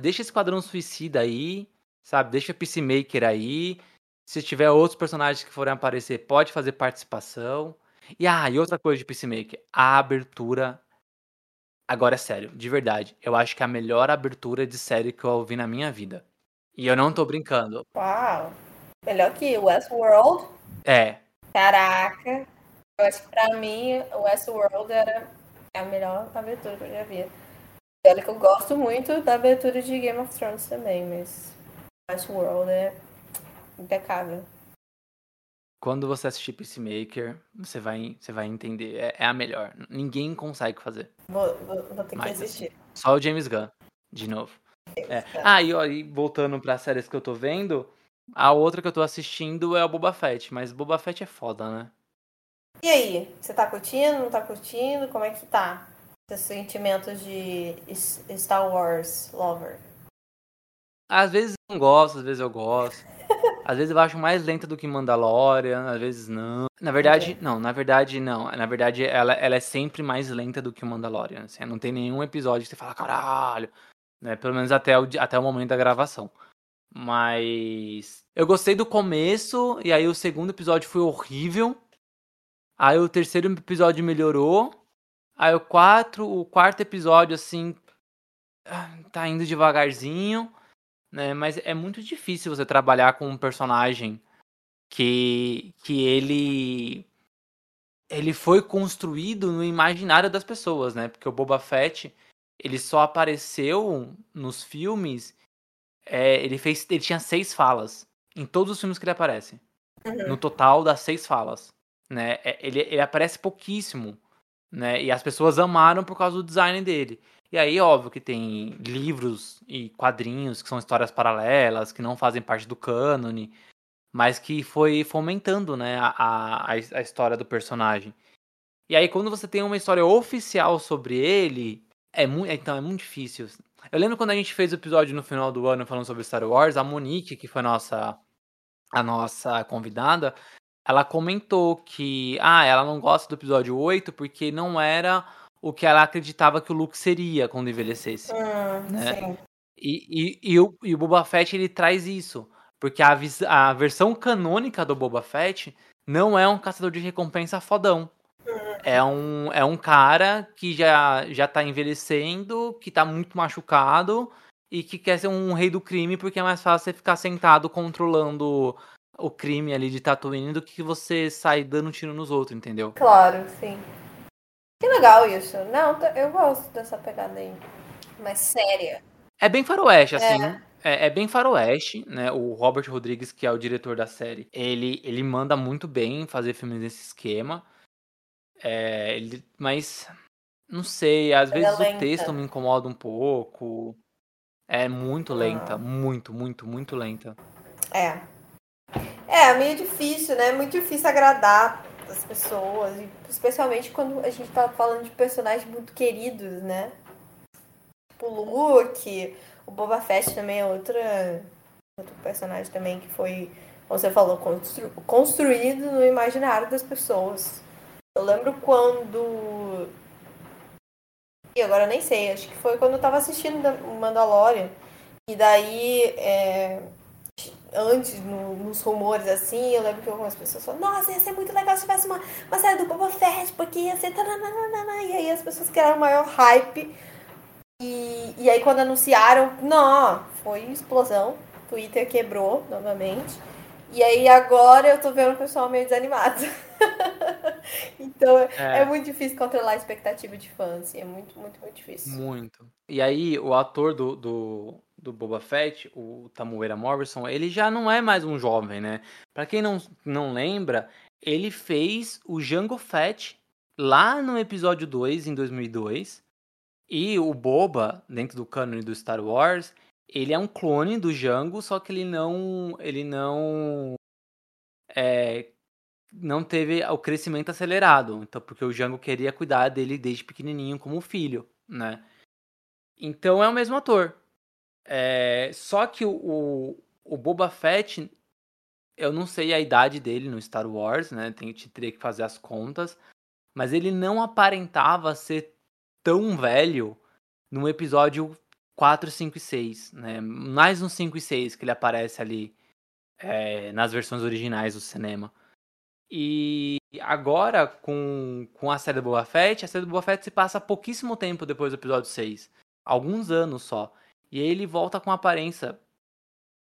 deixa esse Esquadrão Suicida aí, sabe? Deixa Peacemaker aí. Se tiver outros personagens que forem aparecer, pode fazer participação. E ah, e outra coisa de Peacemaker, a abertura Agora é sério, de verdade. Eu acho que é a melhor abertura de série que eu ouvi na minha vida. E eu não tô brincando. Uau! Melhor que Westworld? É. Caraca! Eu acho que pra mim, Westworld era a melhor abertura que eu já vi. Olha que eu gosto muito da abertura de Game of Thrones também, mas Westworld é impecável. Quando você assistir Peacemaker, você vai, você vai entender. É, é a melhor. Ninguém consegue fazer. Vou, vou, vou ter Mas, que assistir. Só o James Gunn, de novo. É. Ah, e, ó, e voltando para séries que eu tô vendo, a outra que eu tô assistindo é o Boba Fett, mas Boba Fett é foda, né? E aí, você tá curtindo, não tá curtindo? Como é que tá? Seus sentimentos de Star Wars lover? Às vezes eu não gosto, às vezes eu gosto. Às vezes eu acho mais lenta do que Mandalorian, às vezes não. Na verdade, okay. não, na verdade não. Na verdade, ela, ela é sempre mais lenta do que o Mandalorian. Assim, não tem nenhum episódio que você fala, caralho. Né? Pelo menos até o, até o momento da gravação. Mas eu gostei do começo, e aí o segundo episódio foi horrível. Aí o terceiro episódio melhorou. Aí o quatro, o quarto episódio, assim, tá indo devagarzinho né? Mas é muito difícil você trabalhar com um personagem que, que ele ele foi construído no imaginário das pessoas, né? Porque o Boba Fett ele só apareceu nos filmes. É, ele fez, ele tinha seis falas em todos os filmes que ele aparece. Uhum. No total das seis falas, né? É, ele, ele aparece pouquíssimo, né? E as pessoas amaram por causa do design dele. E aí, óbvio que tem livros e quadrinhos que são histórias paralelas, que não fazem parte do cânone, mas que foi fomentando, né, a, a, a história do personagem. E aí, quando você tem uma história oficial sobre ele, é muito, então é muito difícil. Eu lembro quando a gente fez o episódio no final do ano falando sobre Star Wars, a Monique, que foi nossa, a nossa convidada, ela comentou que ah, ela não gosta do episódio 8 porque não era o que ela acreditava que o Luke seria quando envelhecesse. Hum, né? E, e, e, o, e o Boba Fett ele traz isso. Porque a, a versão canônica do Boba Fett não é um caçador de recompensa fodão. Hum. É um, é um cara que já, já tá envelhecendo, que tá muito machucado e que quer ser um rei do crime porque é mais fácil você ficar sentado controlando o crime ali de Tatooine do que você sair dando tiro nos outros, entendeu? Claro, sim. Que legal isso. Não, eu gosto dessa pegada aí. Mais séria. É bem faroeste, assim. É. É, é, bem faroeste, né? O Robert Rodrigues, que é o diretor da série, ele, ele manda muito bem fazer filmes nesse esquema. É, ele, mas não sei, às é vezes o texto me incomoda um pouco. É muito lenta, muito, muito, muito lenta. É. É, meio difícil, né? Muito difícil agradar das pessoas, especialmente quando a gente tá falando de personagens muito queridos, né? Tipo o Luke, o Boba Fett também é outra, outro personagem também que foi, como você falou, constru, construído no imaginário das pessoas. Eu lembro quando. E agora eu nem sei, acho que foi quando eu tava assistindo Mandalorian. E daí é, antes, no, nos rumores assim, eu lembro que algumas pessoas falaram, nossa, ia ser muito legal se tivesse uma, uma série do Boba Fett, porque ia ser. Taranana. E aí as pessoas criaram maior hype. E, e aí quando anunciaram, não, foi explosão. Twitter quebrou novamente. E aí agora eu tô vendo o pessoal meio desanimado. então é. é. muito difícil controlar a expectativa de fãs. Assim, é muito, muito, muito difícil. Muito. E aí o ator do, do, do Boba Fett, o Tamuera Morrison, ele já não é mais um jovem, né? Para quem não, não lembra, ele fez o Jango Fett lá no episódio 2, em 2002. E o Boba, dentro do cânone do Star Wars, ele é um clone do Jango, só que ele não. Ele não. É, não teve o crescimento acelerado. Então, porque o Jango queria cuidar dele desde pequenininho como filho, né? Então é o mesmo ator. É, só que o, o Boba Fett, eu não sei a idade dele no Star Wars, né? Tem, teria que fazer as contas. Mas ele não aparentava ser tão velho no episódio 4, 5 e 6, né? Mais no 5 e 6 que ele aparece ali é, nas versões originais do cinema. E agora, com, com a série do Boba Fett, a série do Boba Fett se passa pouquíssimo tempo depois do episódio 6. Alguns anos só. E aí ele volta com aparência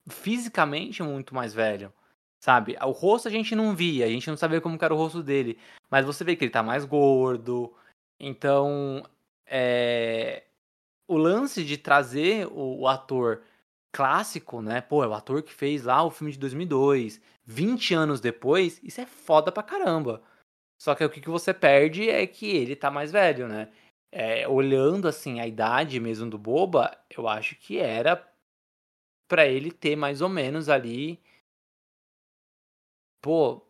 fisicamente muito mais velho. Sabe? O rosto a gente não via, a gente não sabia como era o rosto dele. Mas você vê que ele tá mais gordo. Então, é... o lance de trazer o, o ator clássico, né? Pô, é o ator que fez lá o filme de 2002. 20 anos depois, isso é foda pra caramba. Só que o que, que você perde é que ele tá mais velho, né? É, olhando assim a idade mesmo do Boba, eu acho que era para ele ter mais ou menos ali. Pô,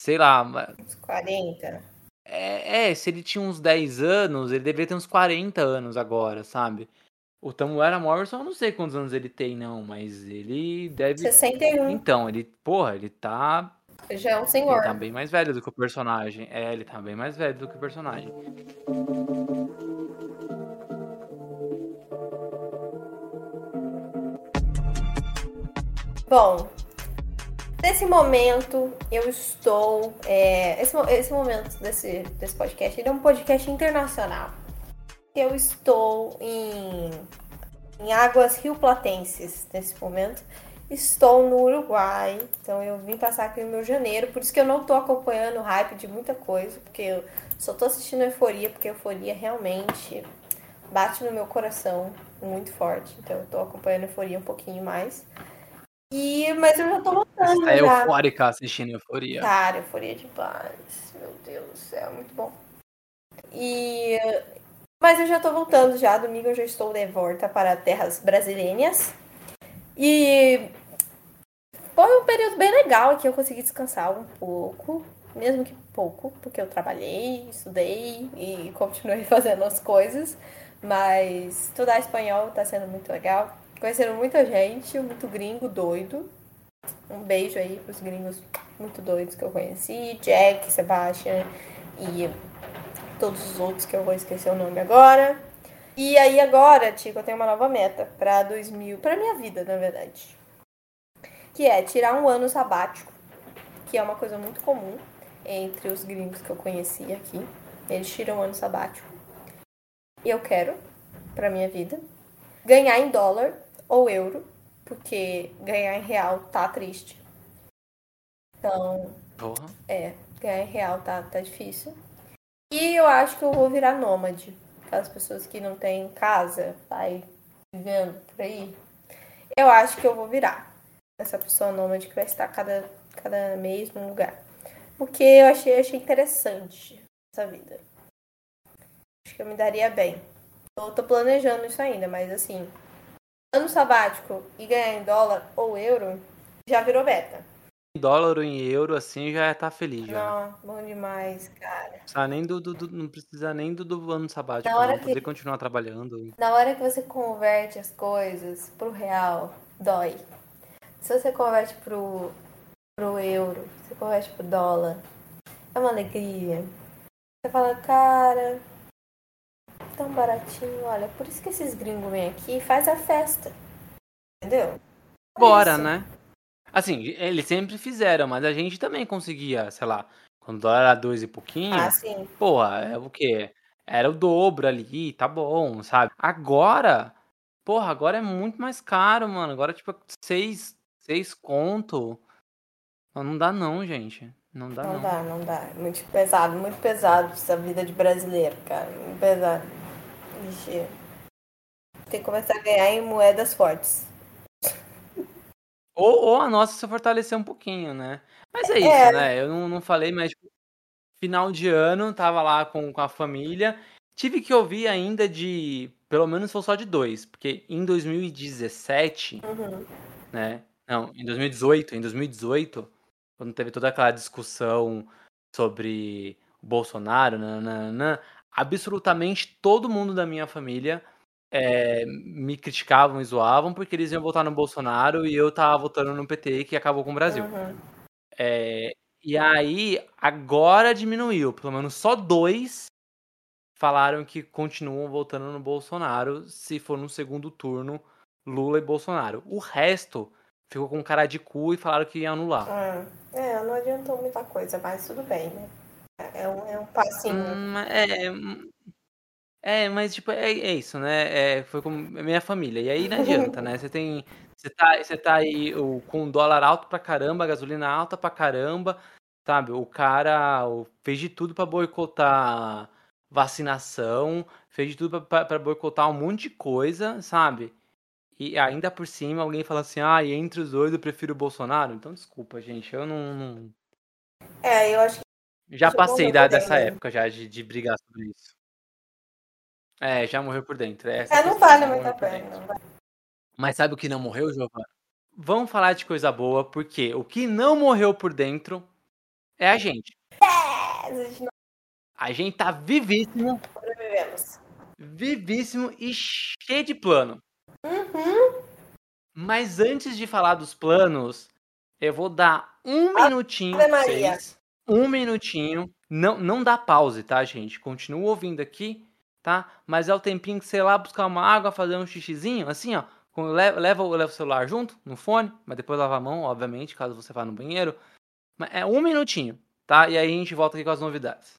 sei lá. Uns 40. É, é, se ele tinha uns 10 anos, ele deveria ter uns 40 anos agora, sabe? O Tamuera Morrison, eu não sei quantos anos ele tem, não, mas ele deve. 61. Então, ele, porra, ele tá. Já é um senhor. Ele tá bem mais velho do que o personagem. É, ele tá bem mais velho do que o personagem. Bom, nesse momento eu estou. É, esse, esse momento desse, desse podcast ele é um podcast internacional. Eu estou em, em águas rio-platenses nesse momento. Estou no Uruguai, então eu vim passar aqui no meu janeiro, por isso que eu não estou acompanhando o hype de muita coisa, porque eu só estou assistindo Euforia, porque Euforia realmente bate no meu coração muito forte. Então eu estou acompanhando Euforia um pouquinho mais. E, mas eu já tô voltando. Você é já. eufórica assistindo Euforia. Cara, euforia demais. Meu Deus do céu, muito bom. E. Mas eu já tô voltando já. Domingo eu já estou de volta para terras brasileiras. E. Foi um período bem legal aqui. Eu consegui descansar um pouco. Mesmo que pouco, porque eu trabalhei, estudei e continuei fazendo as coisas. Mas estudar espanhol tá sendo muito legal. Conheceram muita gente, muito gringo doido. Um beijo aí pros gringos muito doidos que eu conheci. Jack, Sebastian e todos os outros que eu vou esquecer o nome agora. E aí agora, Tico, eu tenho uma nova meta para 2000, para minha vida, na verdade. Que é tirar um ano sabático, que é uma coisa muito comum entre os gringos que eu conheci aqui. Eles tiram um ano sabático. E eu quero para minha vida ganhar em dólar ou euro, porque ganhar em real tá triste. Então, Porra. é, ganhar em real tá, tá difícil. E eu acho que eu vou virar nômade. Aquelas pessoas que não têm casa, vai vivendo por aí. Eu acho que eu vou virar essa pessoa nômade que vai estar cada, cada mês num lugar. Porque eu achei, achei interessante essa vida. Acho que eu me daria bem. Eu tô planejando isso ainda, mas assim, ano sabático e ganhar em dólar ou euro já virou meta. Em dólar ou em euro, assim, já tá feliz. Já. Não, bom demais, cara. Não precisa nem do, do- do- não precisa nem do, do ano sabático, Na hora não. que- Poder continuar trabalhando. Na hora que você converte as coisas pro real, dói. Se você converte pro, pro euro, você converte pro dólar, é uma alegria. Você fala, cara, tão baratinho, olha, por isso que esses gringos vêm aqui e faz a festa. Entendeu? Bora, isso. né? Assim, eles sempre fizeram, mas a gente também conseguia, sei lá, quando o dólar era dois e pouquinho, Ah, sim. porra, é o quê? Era o dobro ali, tá bom, sabe? Agora, porra, agora é muito mais caro, mano. Agora, tipo, seis, seis conto. Não, dá não, gente. Não dá Não não. dá, não dá. Muito pesado, muito pesado essa vida de brasileiro, cara. Muito pesado. Vixe. Tem que começar a ganhar em moedas fortes. Ou, ou a nossa se fortalecer um pouquinho, né? Mas é isso, É. né? Eu não, não falei, mas tipo, final de ano, tava lá com, com a família. Tive que ouvir ainda de. Pelo menos foi só de dois, porque em 2017, Uhum. né? Não, em 2018, em 2018, quando teve toda aquela discussão sobre o Bolsonaro, nananã, absolutamente todo mundo da minha família é, me criticavam e zoavam porque eles iam votar no Bolsonaro e eu tava votando no PT que acabou com o Brasil. Uhum. É, e aí, agora diminuiu. Pelo menos só dois falaram que continuam votando no Bolsonaro se for no segundo turno Lula e Bolsonaro. O resto ficou com cara de cu e falaram que ia anular. Ah, é, não adiantou muita coisa, mas tudo bem, né? É um, é um passinho. Hum, é, é, mas tipo, é, é isso, né? É, foi com a minha família. E aí não adianta, né? Você tem. Você tá, você tá aí o, com o dólar alto pra caramba, a gasolina alta pra caramba, sabe? O cara fez de tudo pra boicotar vacinação, fez de tudo pra boicotar um monte de coisa, sabe? E ainda por cima alguém fala assim, ah, e entre os dois eu prefiro o Bolsonaro. Então desculpa, gente, eu não. não... É, eu acho que. Já passei da, dessa época já de, de brigar sobre isso. É, já morreu por dentro. Essa é, não vale muito a pena. Mas sabe o que não morreu, Giovana? Vamos falar de coisa boa, porque o que não morreu por dentro é a gente. É, a gente tá vivíssimo. Sobrevivemos. Vivíssimo e cheio de plano. Uhum. Mas antes de falar dos planos, eu vou dar um minutinho pra vocês. Um minutinho. Não, não dá pause, tá, gente? Continua ouvindo aqui tá? Mas é o tempinho que você lá buscar uma água, fazer um xixizinho, assim, ó. Leva, leva, leva o celular junto, no fone, mas depois lava a mão, obviamente, caso você vá no banheiro. Mas é um minutinho, tá? E aí a gente volta aqui com as novidades.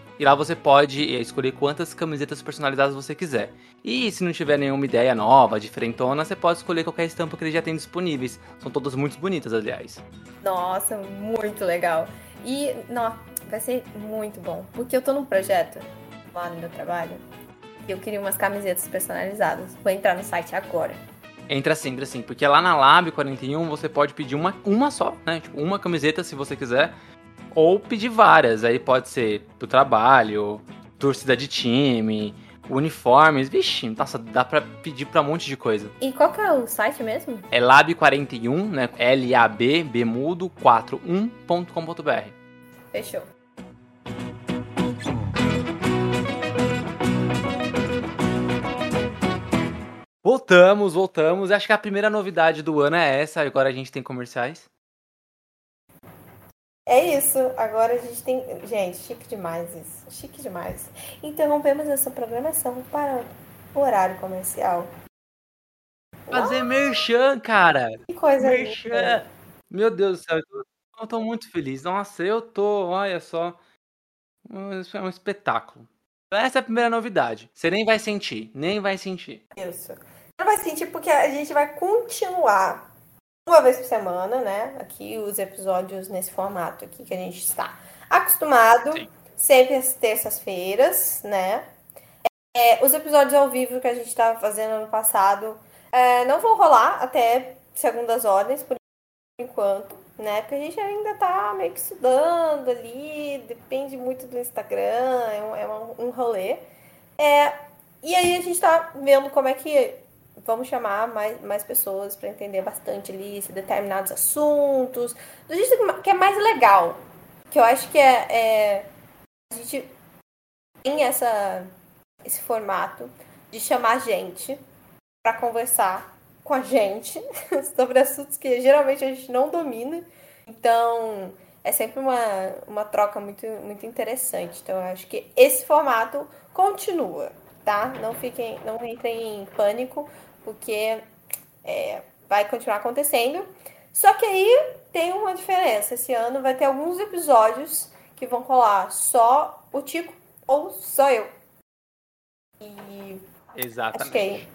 e lá você pode é, escolher quantas camisetas personalizadas você quiser. E se não tiver nenhuma ideia nova, diferentona, você pode escolher qualquer estampa que ele já tem disponíveis. São todas muito bonitas, aliás. Nossa, muito legal. E, não, vai ser muito bom. Porque eu tô num projeto lá no meu trabalho eu queria umas camisetas personalizadas. Vou entrar no site agora. Entra sim, entra sim. Porque lá na Lab 41 você pode pedir uma, uma só, né? Tipo, uma camiseta se você quiser ou pedir várias. Aí pode ser pro trabalho, torcida de time, uniformes. Vixe, nossa, dá pra pedir pra um monte de coisa. E qual que é o site mesmo? É lab41, né? L-A-B, bemudo, 41.com.br. Fechou. Voltamos, voltamos. Acho que a primeira novidade do ano é essa. Agora a gente tem comerciais. É isso. Agora a gente tem. Gente, chique demais isso. Chique demais. Interrompemos essa programação para o horário comercial. Fazer merchan, cara. Que coisa merchan. Linda. Meu Deus do céu, eu tô, muito feliz. Nossa, eu tô, olha só. Isso é um espetáculo. Essa é a primeira novidade. Você nem vai sentir, nem vai sentir. Isso. Não vai sentir porque a gente vai continuar uma vez por semana, né? Aqui os episódios nesse formato aqui que a gente está acostumado, Sim. sempre às terças-feiras, né? É, os episódios ao vivo que a gente estava fazendo ano passado é, não vão rolar até segundas ordens, por enquanto, né? Porque a gente ainda tá meio que estudando ali, depende muito do Instagram, é um, é um, rolê. É, e aí a gente tá vendo como é que vamos chamar mais, mais pessoas para entender bastante ali determinados assuntos, do jeito que é mais legal. Que eu acho que é, é a gente tem essa, esse formato de chamar gente para conversar com a gente sobre assuntos que geralmente a gente não domina. Então, é sempre uma, uma troca muito, muito interessante. Então, eu acho que esse formato continua, tá? Não fiquem, não entrem em pânico, porque é, vai continuar acontecendo. Só que aí tem uma diferença. Esse ano vai ter alguns episódios que vão colar só o Tico ou só eu. E Exatamente. Acho que aí,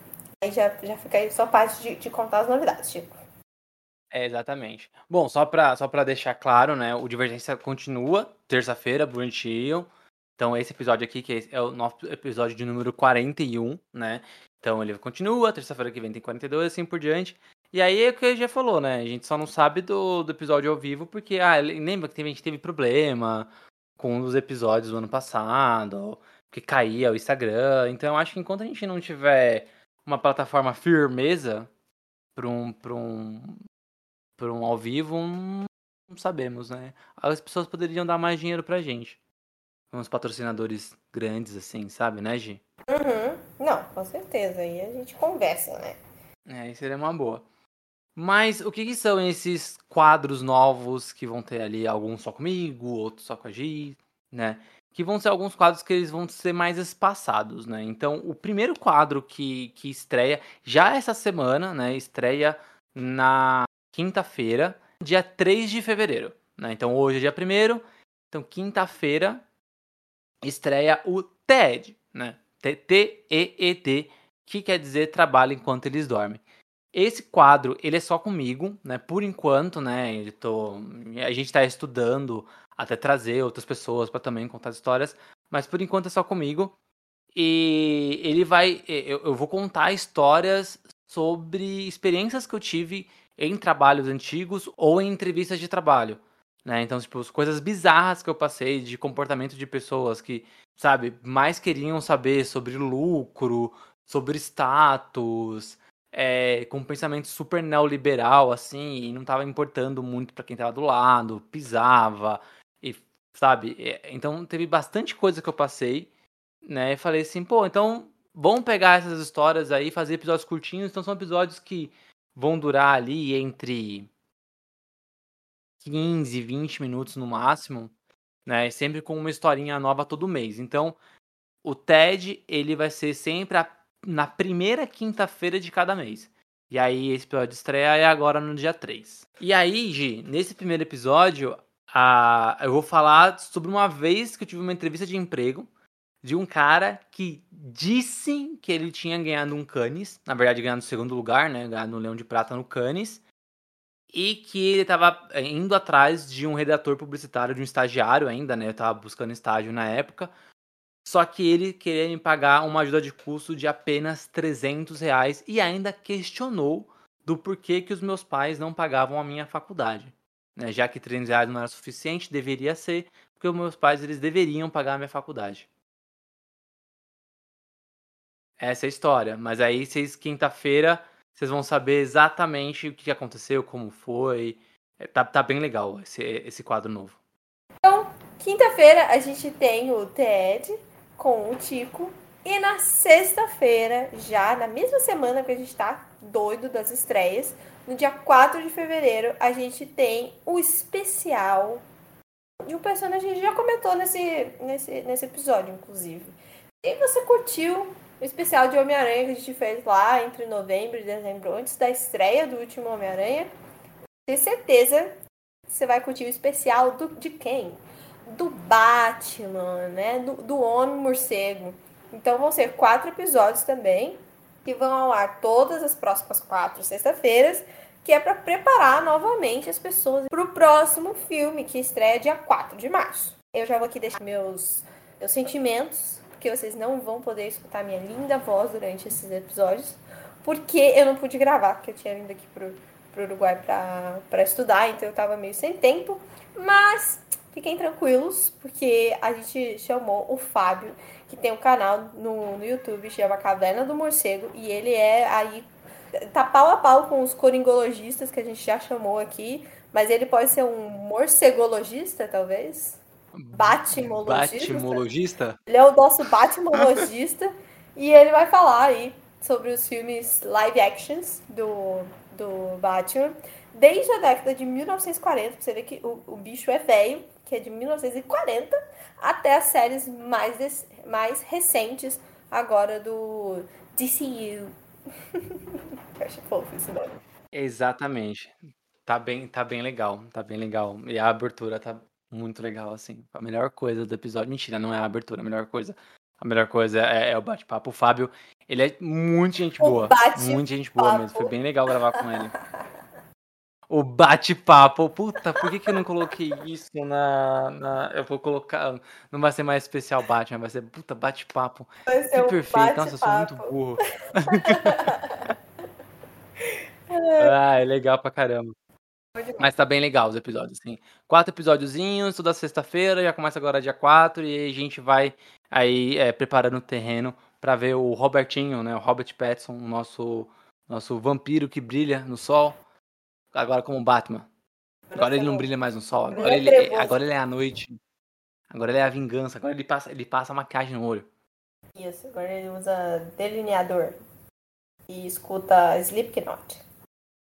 aí já, já fica aí só parte de, de contar as novidades, Tico. É, exatamente. Bom, só para só pra deixar claro, né? O Divergência continua terça-feira, bonitinho. Então, esse episódio aqui, que é o nosso episódio de número 41, né? Então ele continua, terça-feira que vem tem 42, assim por diante. E aí é o que ele já falou, né? A gente só não sabe do, do episódio ao vivo porque, ah, lembra que a gente teve problema com um dos episódios do ano passado. que caía o Instagram. Então eu acho que enquanto a gente não tiver uma plataforma firmeza para um, um, um ao vivo, não sabemos, né? As pessoas poderiam dar mais dinheiro pra gente. Uns patrocinadores grandes, assim, sabe, né, Gi? Uhum. Não, com certeza. Aí a gente conversa, né? É, aí seria uma boa. Mas o que, que, são esses quadros novos que vão ter ali? Alguns só comigo, outros só com a Gi, né? Que vão ser alguns quadros que eles vão ser mais espaçados, né? Então, o primeiro quadro que, que estreia já essa semana, né? Estreia na quinta-feira, dia 3 de fevereiro, né? Então, hoje é dia 1 então quinta-feira estreia o TED, né? T-E-E-D, que quer dizer trabalho enquanto eles dormem. Esse quadro, ele é só comigo, né? Por enquanto, né? Tô... A gente está estudando até trazer outras pessoas para também contar histórias, mas por enquanto é só comigo. E ele vai. Eu, eu vou contar histórias sobre experiências que eu tive em trabalhos antigos ou em entrevistas de trabalho. Né? Então, tipo, coisas bizarras que eu passei de comportamento de pessoas que, sabe, mais queriam saber sobre lucro, sobre status, é, com um pensamento super neoliberal, assim, e não estava importando muito para quem estava do lado, pisava, e sabe? Então teve bastante coisa que eu passei, né? E falei assim, pô, então vamos pegar essas histórias aí, fazer episódios curtinhos. Então são episódios que vão durar ali entre 15, 20 minutos no máximo, né? Sempre com uma historinha nova todo mês. Então, o TED, ele vai ser sempre a na primeira quinta-feira de cada mês. E aí, esse episódio de estreia é agora no dia 3. E aí, Gi, nesse primeiro episódio, a... eu vou falar sobre uma vez que eu tive uma entrevista de emprego de um cara que disse que ele tinha ganhado um Cannes, na verdade ganhado no segundo lugar, né, ganhado no Leão de Prata no Cannes, e que ele estava eh, indo atrás de um redator publicitário, de um estagiário ainda, né, eu estava buscando estágio na época, só que ele queria me pagar uma ajuda de custo de apenas 300 reais e ainda questionou do porquê que os meus pais não pagavam a minha faculdade. Né? Já que 300 reais não era suficiente, deveria ser, porque os meus pais eles deveriam pagar a minha faculdade. Essa é a história. Mas aí, vocês, quinta-feira, vocês vão saber exatamente o que aconteceu, como foi. É, tá, tá bem legal esse, esse quadro novo. Então, quinta-feira a gente tem o TED, com o Tico. E na sexta-feira, já na mesma semana que a gente tá doido das estreias, no dia 4 de fevereiro, a gente tem o especial de um personagem que a gente já comentou nesse, nesse, nesse episódio, inclusive. E você curtiu o especial de Homem-Aranha que a gente fez lá entre novembro e dezembro, antes da estreia do último Homem-Aranha? Tenho certeza que você vai curtir o especial do, de quem? do Batman, né? Do, do Homem Morcego. Então vão ser quatro episódios também, que vão ao ar todas as próximas quatro sexta-feiras, que é para preparar novamente as pessoas para o próximo filme, que estreia dia 4 de março. Eu já vou aqui deixar meus, meus sentimentos, porque vocês não vão poder escutar minha linda voz durante esses episódios, porque eu não pude gravar, porque eu tinha vindo aqui pro, pro Uruguai para estudar, então eu tava meio sem tempo. Mas fiquem tranquilos, porque a gente chamou o Fábio, que tem um canal no, no YouTube, chama Caverna do Morcego, e ele é aí, tá pau a pau com os coringologistas que a gente já chamou aqui, mas ele pode ser um morcegologista, talvez? Batimologista. Batimologista? Ele é o nosso batimologista, e ele vai falar aí sobre os filmes live actions do, do Batman desde a década de 1940, pra você ver que o, o bicho é velho, que é de 1940, até as séries mais, mais recentes agora do DCU. Acho fofo esse nome. Exatamente. Tá bem, tá bem legal, tá bem legal. E a abertura tá muito legal, assim. A melhor coisa do episódio. Mentira, não é a abertura, a melhor coisa. A melhor coisa é, é o bate-papo. O Fábio, ele é muito gente boa. Muito gente boa mesmo. Foi bem legal gravar com ele. O bate-papo. Puta, por que, que eu não coloquei isso na, na. Eu vou colocar. Não vai ser mais especial Batman, vai ser puta bate-papo. Vai ser que perfeito. Nossa, eu sou muito burro. ah, é legal pra caramba. Mas tá bem legal os episódios, assim. Quatro episódiozinhos, toda sexta-feira, já começa agora dia 4 e a gente vai aí é, preparando o terreno para ver o Robertinho, né, o Robert Pattinson, o nosso nosso vampiro que brilha no sol, agora como Batman. Agora ele não brilha mais no sol, agora ele, agora ele é à noite. Agora ele é a vingança, agora ele passa, ele passa maquiagem no olho. Isso, agora ele usa delineador e escuta Slipknot.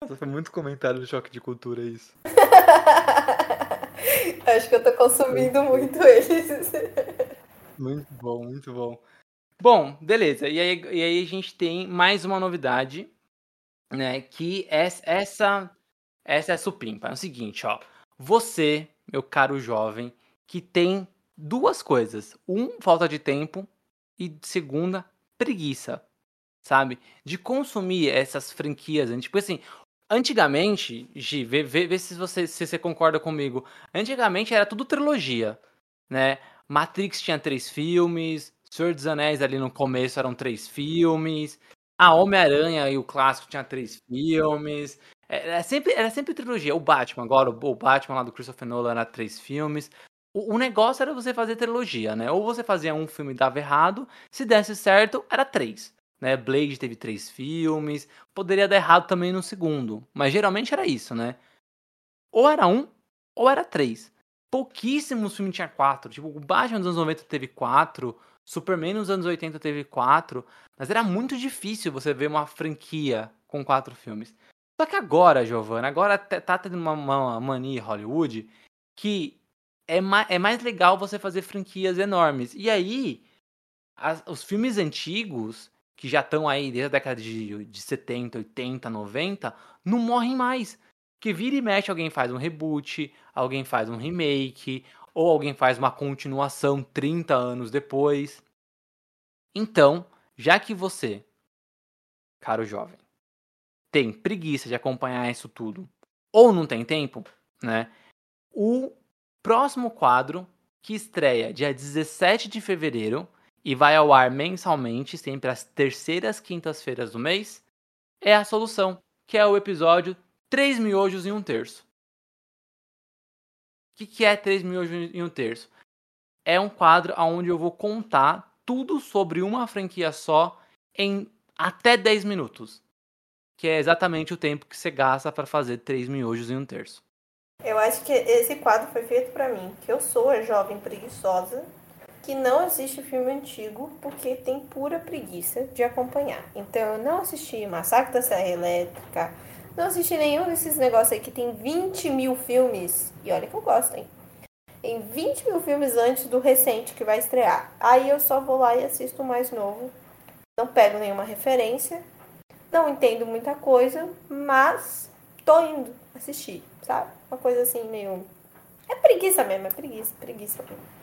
Nossa, foi muito comentário do choque de cultura isso. Acho que eu tô consumindo muito eles. Muito bom, muito bom. Bom, beleza. E aí, e aí a gente tem mais uma novidade, né? Que é essa, essa é a supimpa. É o seguinte, ó. Você, meu caro jovem, que tem duas coisas. Um, falta de tempo. E segunda, preguiça. Sabe? De consumir essas franquias. Tipo assim, antigamente, Gi, vê, vê, vê se, você, se você concorda comigo. Antigamente era tudo trilogia, né? Matrix tinha três filmes, Senhor dos Anéis ali no começo eram três filmes, a Homem-Aranha e o clássico tinha três filmes. Era é, é sempre, era sempre trilogia. O Batman, agora, o Batman lá do Christopher Nolan era três filmes. O, o negócio era você fazer trilogia, né? Ou você fazia um filme e dava errado, se desse certo, era três. Né? Blade teve três filmes, poderia dar errado também no segundo, mas geralmente era isso, né? Ou era um, ou era três. Pouquíssimos filmes tinha quatro. Tipo, o Batman dos anos 90 teve quatro, Superman nos anos 80 teve quatro, mas era muito difícil você ver uma franquia com quatro filmes. Só que agora, Giovanna, agora tá tendo uma, uma mania em Hollywood que é, ma é mais legal você fazer franquias enormes. E aí, as, os filmes antigos, que já estão aí desde a década de, de 70, 80, 90, não morrem mais. Que vira e mexe, alguém faz um reboot, alguém faz um remake, ou alguém faz uma continuação 30 anos depois. Então, já que você, caro jovem, tem preguiça de acompanhar isso tudo, ou não tem tempo, né? O próximo quadro, que estreia dia 17 de fevereiro e vai ao ar mensalmente, sempre às terceiras quintas-feiras do mês, é a solução, que é o episódio 3 miojos em um terço. O que, que é 3 miojos em um terço? É um quadro onde eu vou contar tudo sobre uma franquia só em até 10 minutos. Que é exatamente o tempo que você gasta para fazer 3 miojos em um terço. Eu acho que esse quadro foi feito para mim, que eu sou a jovem preguiçosa que não assiste filme antigo porque tem pura preguiça de acompanhar. Então eu não assisti Massacre da Serra Elétrica, não assisti nenhum desses negócios aí que tem 20 mil filmes. E olha que eu gosto, hein? Em 20 mil filmes antes do recente que vai estrear. Aí eu só vou lá e assisto o mais novo. Não pego nenhuma referência. Não entendo muita coisa, mas tô indo assistir, sabe? Uma coisa assim meio. É preguiça mesmo, é preguiça, preguiça mesmo.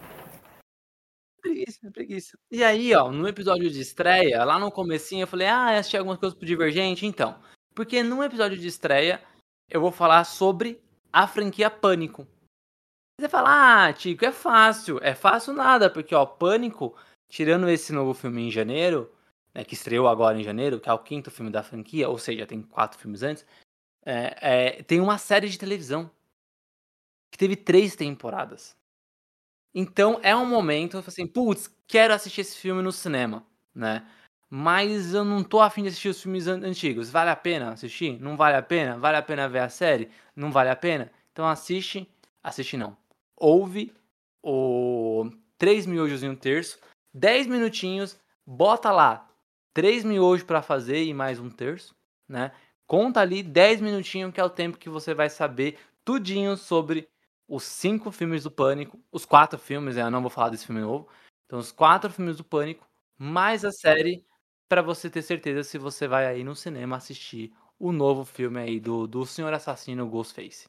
Preguiça, preguiça. E aí, ó, no episódio de estreia, lá no comecinho, eu falei, ah, assisti algumas coisas pro Divergente, então. Porque no episódio de estreia, eu vou falar sobre a franquia Pânico. Você fala, ah, Tico, é fácil. É fácil nada, porque, ó, Pânico, tirando esse novo filme em janeiro, né, que estreou agora em janeiro, que é o quinto filme da franquia, ou seja, tem quatro filmes antes, é, é, tem uma série de televisão que teve três temporadas. Então é um momento, assim, putz, quero assistir esse filme no cinema, né? Mas eu não tô afim de assistir os filmes an antigos. Vale a pena assistir? Não vale a pena? Vale a pena ver a série? Não vale a pena? Então assiste, assiste não. Ouve o três miojos em um terço, 10 minutinhos, bota lá três miojos para fazer e mais um terço, né? Conta ali 10 minutinhos que é o tempo que você vai saber tudinho sobre os cinco filmes do Pânico, os quatro filmes, né? eu não vou falar desse filme novo. Então, os quatro filmes do Pânico, mais a série, para você ter certeza se você vai aí no cinema assistir o novo filme aí do, do Senhor Assassino Ghostface.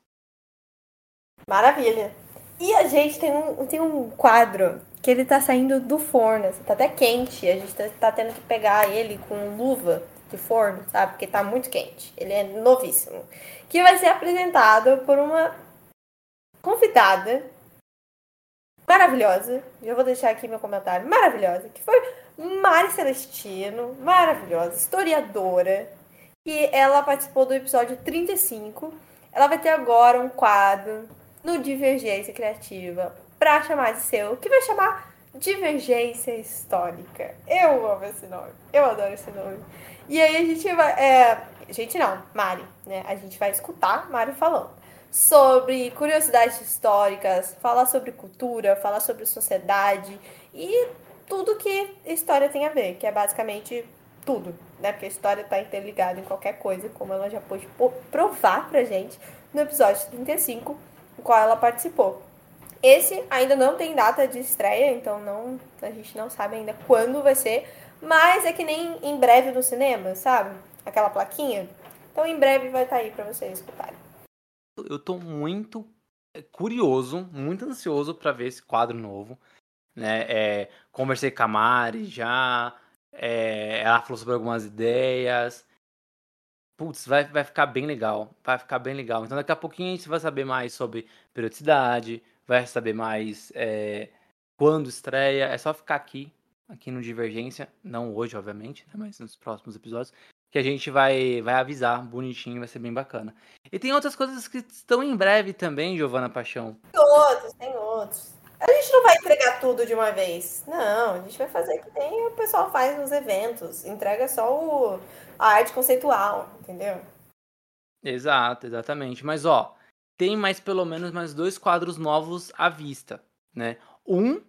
Maravilha! E a gente tem um, tem um quadro que ele tá saindo do forno, assim, tá até quente. A gente tá, tá tendo que pegar ele com luva de forno, sabe? Porque tá muito quente. Ele é novíssimo. Que vai ser apresentado por uma convidada maravilhosa. Já vou deixar aqui meu comentário. Maravilhosa. Que foi Mari Celestino. Maravilhosa. Historiadora. E ela participou do episódio 35. Ela vai ter agora um quadro no Divergência Criativa pra chamar de seu. Que vai chamar Divergência Histórica. Eu amo esse nome. Eu adoro esse nome. E aí a gente vai. É, gente não, Mari, né? A gente vai escutar Mari falando sobre curiosidades históricas, falar sobre cultura, falar sobre sociedade e tudo que história tem a ver, que é basicamente tudo, né? Porque a história está interligada em qualquer coisa, como ela já pôde provar pra gente no episódio 35, no qual ela participou. Esse ainda não tem data de estreia, então não, a gente não sabe ainda quando vai ser, mas é que nem em breve no cinema, sabe? Aquela plaquinha. Então em breve vai estar tá aí para vocês escutarem. Eu tô muito é, curioso, muito ansioso para ver esse quadro novo. Né? É, conversei com a Mari já, é, ela falou sobre algumas ideias. Putz, vai, vai ficar bem legal. Vai ficar bem legal. Então daqui a pouquinho a gente vai saber mais sobre periodicidade, vai saber mais é, quando estreia. É só ficar aqui, aqui no Divergência. Não hoje, obviamente, né, mas nos próximos episódios. Que a gente vai, vai avisar bonitinho, vai ser bem bacana. E tem outras coisas que estão em breve também, Giovana Paixão. Tem outros, tem outros. A gente não vai entregar tudo de uma vez. Não, a gente vai fazer o que tem o pessoal faz nos eventos. Entrega só o, a arte conceitual, entendeu? Exato, exatamente. Mas ó, tem mais pelo menos mais dois quadros novos à vista, né? Um,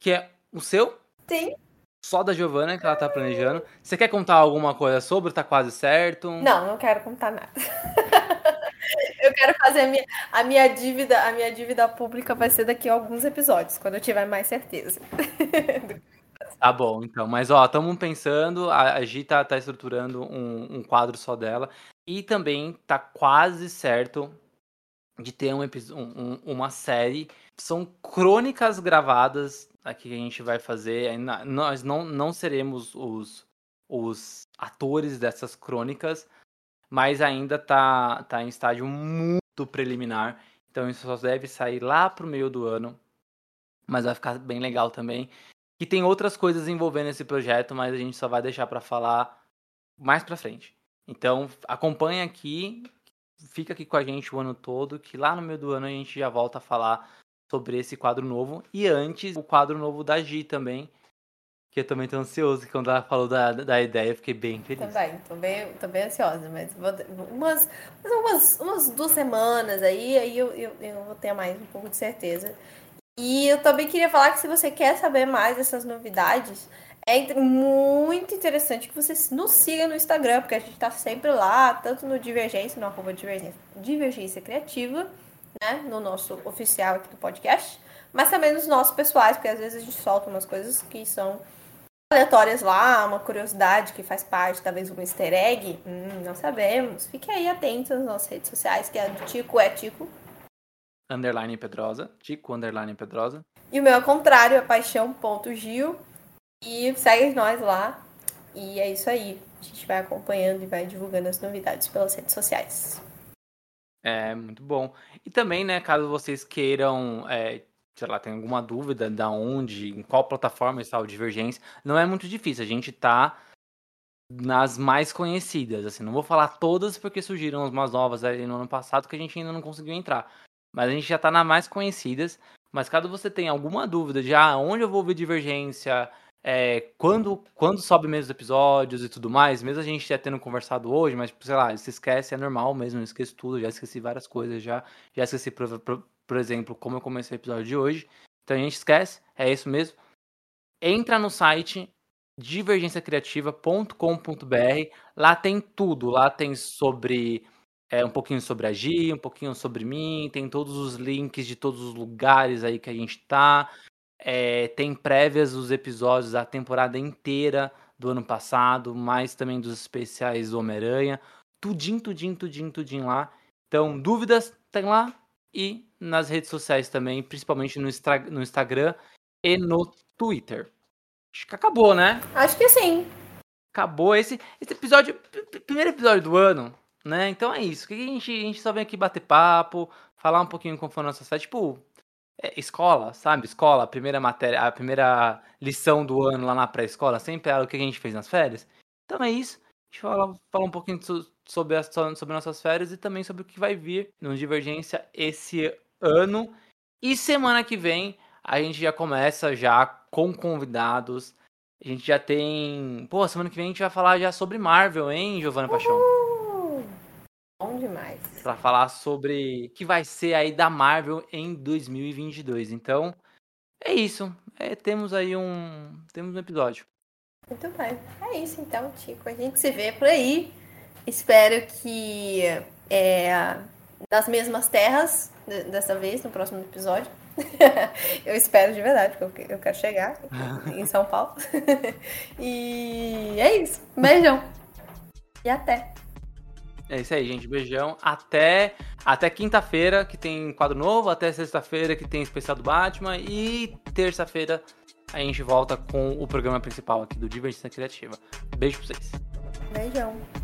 que é o seu. Sim. Só da Giovana, que ela tá planejando. Você quer contar alguma coisa sobre? Tá quase certo? Não, não quero contar nada. eu quero fazer a minha, a minha dívida, a minha dívida pública vai ser daqui a alguns episódios, quando eu tiver mais certeza. Tá bom, então. Mas, ó, estamos pensando, a, a Gi tá, tá estruturando um, um, quadro só dela. E também tá quase certo de ter um, um, uma série. São crônicas gravadas aqui que a gente vai fazer. Nós não, não seremos os, os atores dessas crônicas, mas ainda tá, tá em estágio muito preliminar. Então isso só deve sair lá pro meio do ano. Mas vai ficar bem legal também. E tem outras coisas envolvendo esse projeto, mas a gente só vai deixar para falar mais para frente. Então acompanha aqui fica aqui com a gente o ano todo, que lá no meio do ano a gente já volta a falar sobre esse quadro novo. E antes, o quadro novo da Gi também, que eu também tô ansioso, quando ela falou da, da ideia, eu fiquei bem feliz. Também, tô bem, tô bem ansiosa, mas vou, umas, umas, umas duas semanas aí, aí eu, eu, eu vou ter mais um pouco de certeza. E eu também queria falar que se você quer saber mais dessas novidades, é muito interessante que você nos siga no Instagram, porque a gente está sempre lá, tanto no Divergência, no arroba Divergência, Divergência Criativa, né? No nosso oficial aqui do podcast, mas também nos nossos pessoais, porque às vezes a gente solta umas coisas que são aleatórias lá, uma curiosidade que faz parte, talvez um easter egg, hum, não sabemos. Fique aí atento nas nossas redes sociais, que é do Tico é Tico. Underline Pedrosa, Tico Underline Pedrosa. E o meu ao contrário, é paixão.gil. E segue nós lá. E é isso aí. A gente vai acompanhando e vai divulgando as novidades pelas redes sociais. É, muito bom. E também, né, caso vocês queiram, é, sei lá, tem alguma dúvida da onde, em qual plataforma está o Divergência, não é muito difícil. A gente tá nas mais conhecidas, assim, não vou falar todas porque surgiram umas novas aí no ano passado que a gente ainda não conseguiu entrar. Mas a gente já tá nas mais conhecidas. Mas caso você tenha alguma dúvida de ah, onde eu vou ver Divergência, é, quando, quando sobe mesmo os episódios e tudo mais, mesmo a gente já tendo conversado hoje, mas, sei lá, se esquece, é normal mesmo, eu esqueço tudo, já esqueci várias coisas, já, já esqueci, por, por, por exemplo, como eu comecei o episódio de hoje. Então a gente esquece, é isso mesmo. Entra no site divergenciacriativa.com.br, lá tem tudo, lá tem sobre é, um pouquinho sobre a Gi, um pouquinho sobre mim, tem todos os links de todos os lugares aí que a gente tá. É, tem prévias dos episódios da temporada inteira do ano passado, mais também dos especiais do Homem-Aranha. Tudinho, tudinho, tudinho, tudinho lá. Então, dúvidas, tem lá. E nas redes sociais também, principalmente no, no Instagram e no Twitter. Acho que acabou, né? Acho que sim. Acabou esse, esse episódio, primeiro episódio do ano, né? Então é isso. Que a gente, a gente só vem aqui bater papo, falar um pouquinho como foi a nossa série. Tipo, é, escola, sabe? Escola, a primeira matéria, a primeira lição do ano lá na pré-escola, sempre era o que a gente fez nas férias. Então é isso. A gente fala, fala um pouquinho sobre, as, sobre nossas férias e também sobre o que vai vir no Divergência esse ano. E semana que vem a gente já começa já com convidados. A gente já tem. Pô, semana que vem a gente vai falar já sobre Marvel, hein, Giovana Paixão? Bom demais. Pra falar sobre o que vai ser aí da Marvel em 2022. Então, é isso. É, temos aí um. Temos um episódio. Muito bem. É isso então, Tico. A gente se vê por aí. Espero que é, nas mesmas terras, dessa vez, no próximo episódio. eu espero de verdade, porque eu quero chegar em São Paulo. e é isso. Beijão. E até. É isso aí, gente. Beijão. Até, até quinta-feira, que tem quadro novo. Até sexta-feira, que tem especial do Batman. E terça-feira, a gente volta com o programa principal aqui do Divergência Criativa. Beijo pra vocês. Beijão.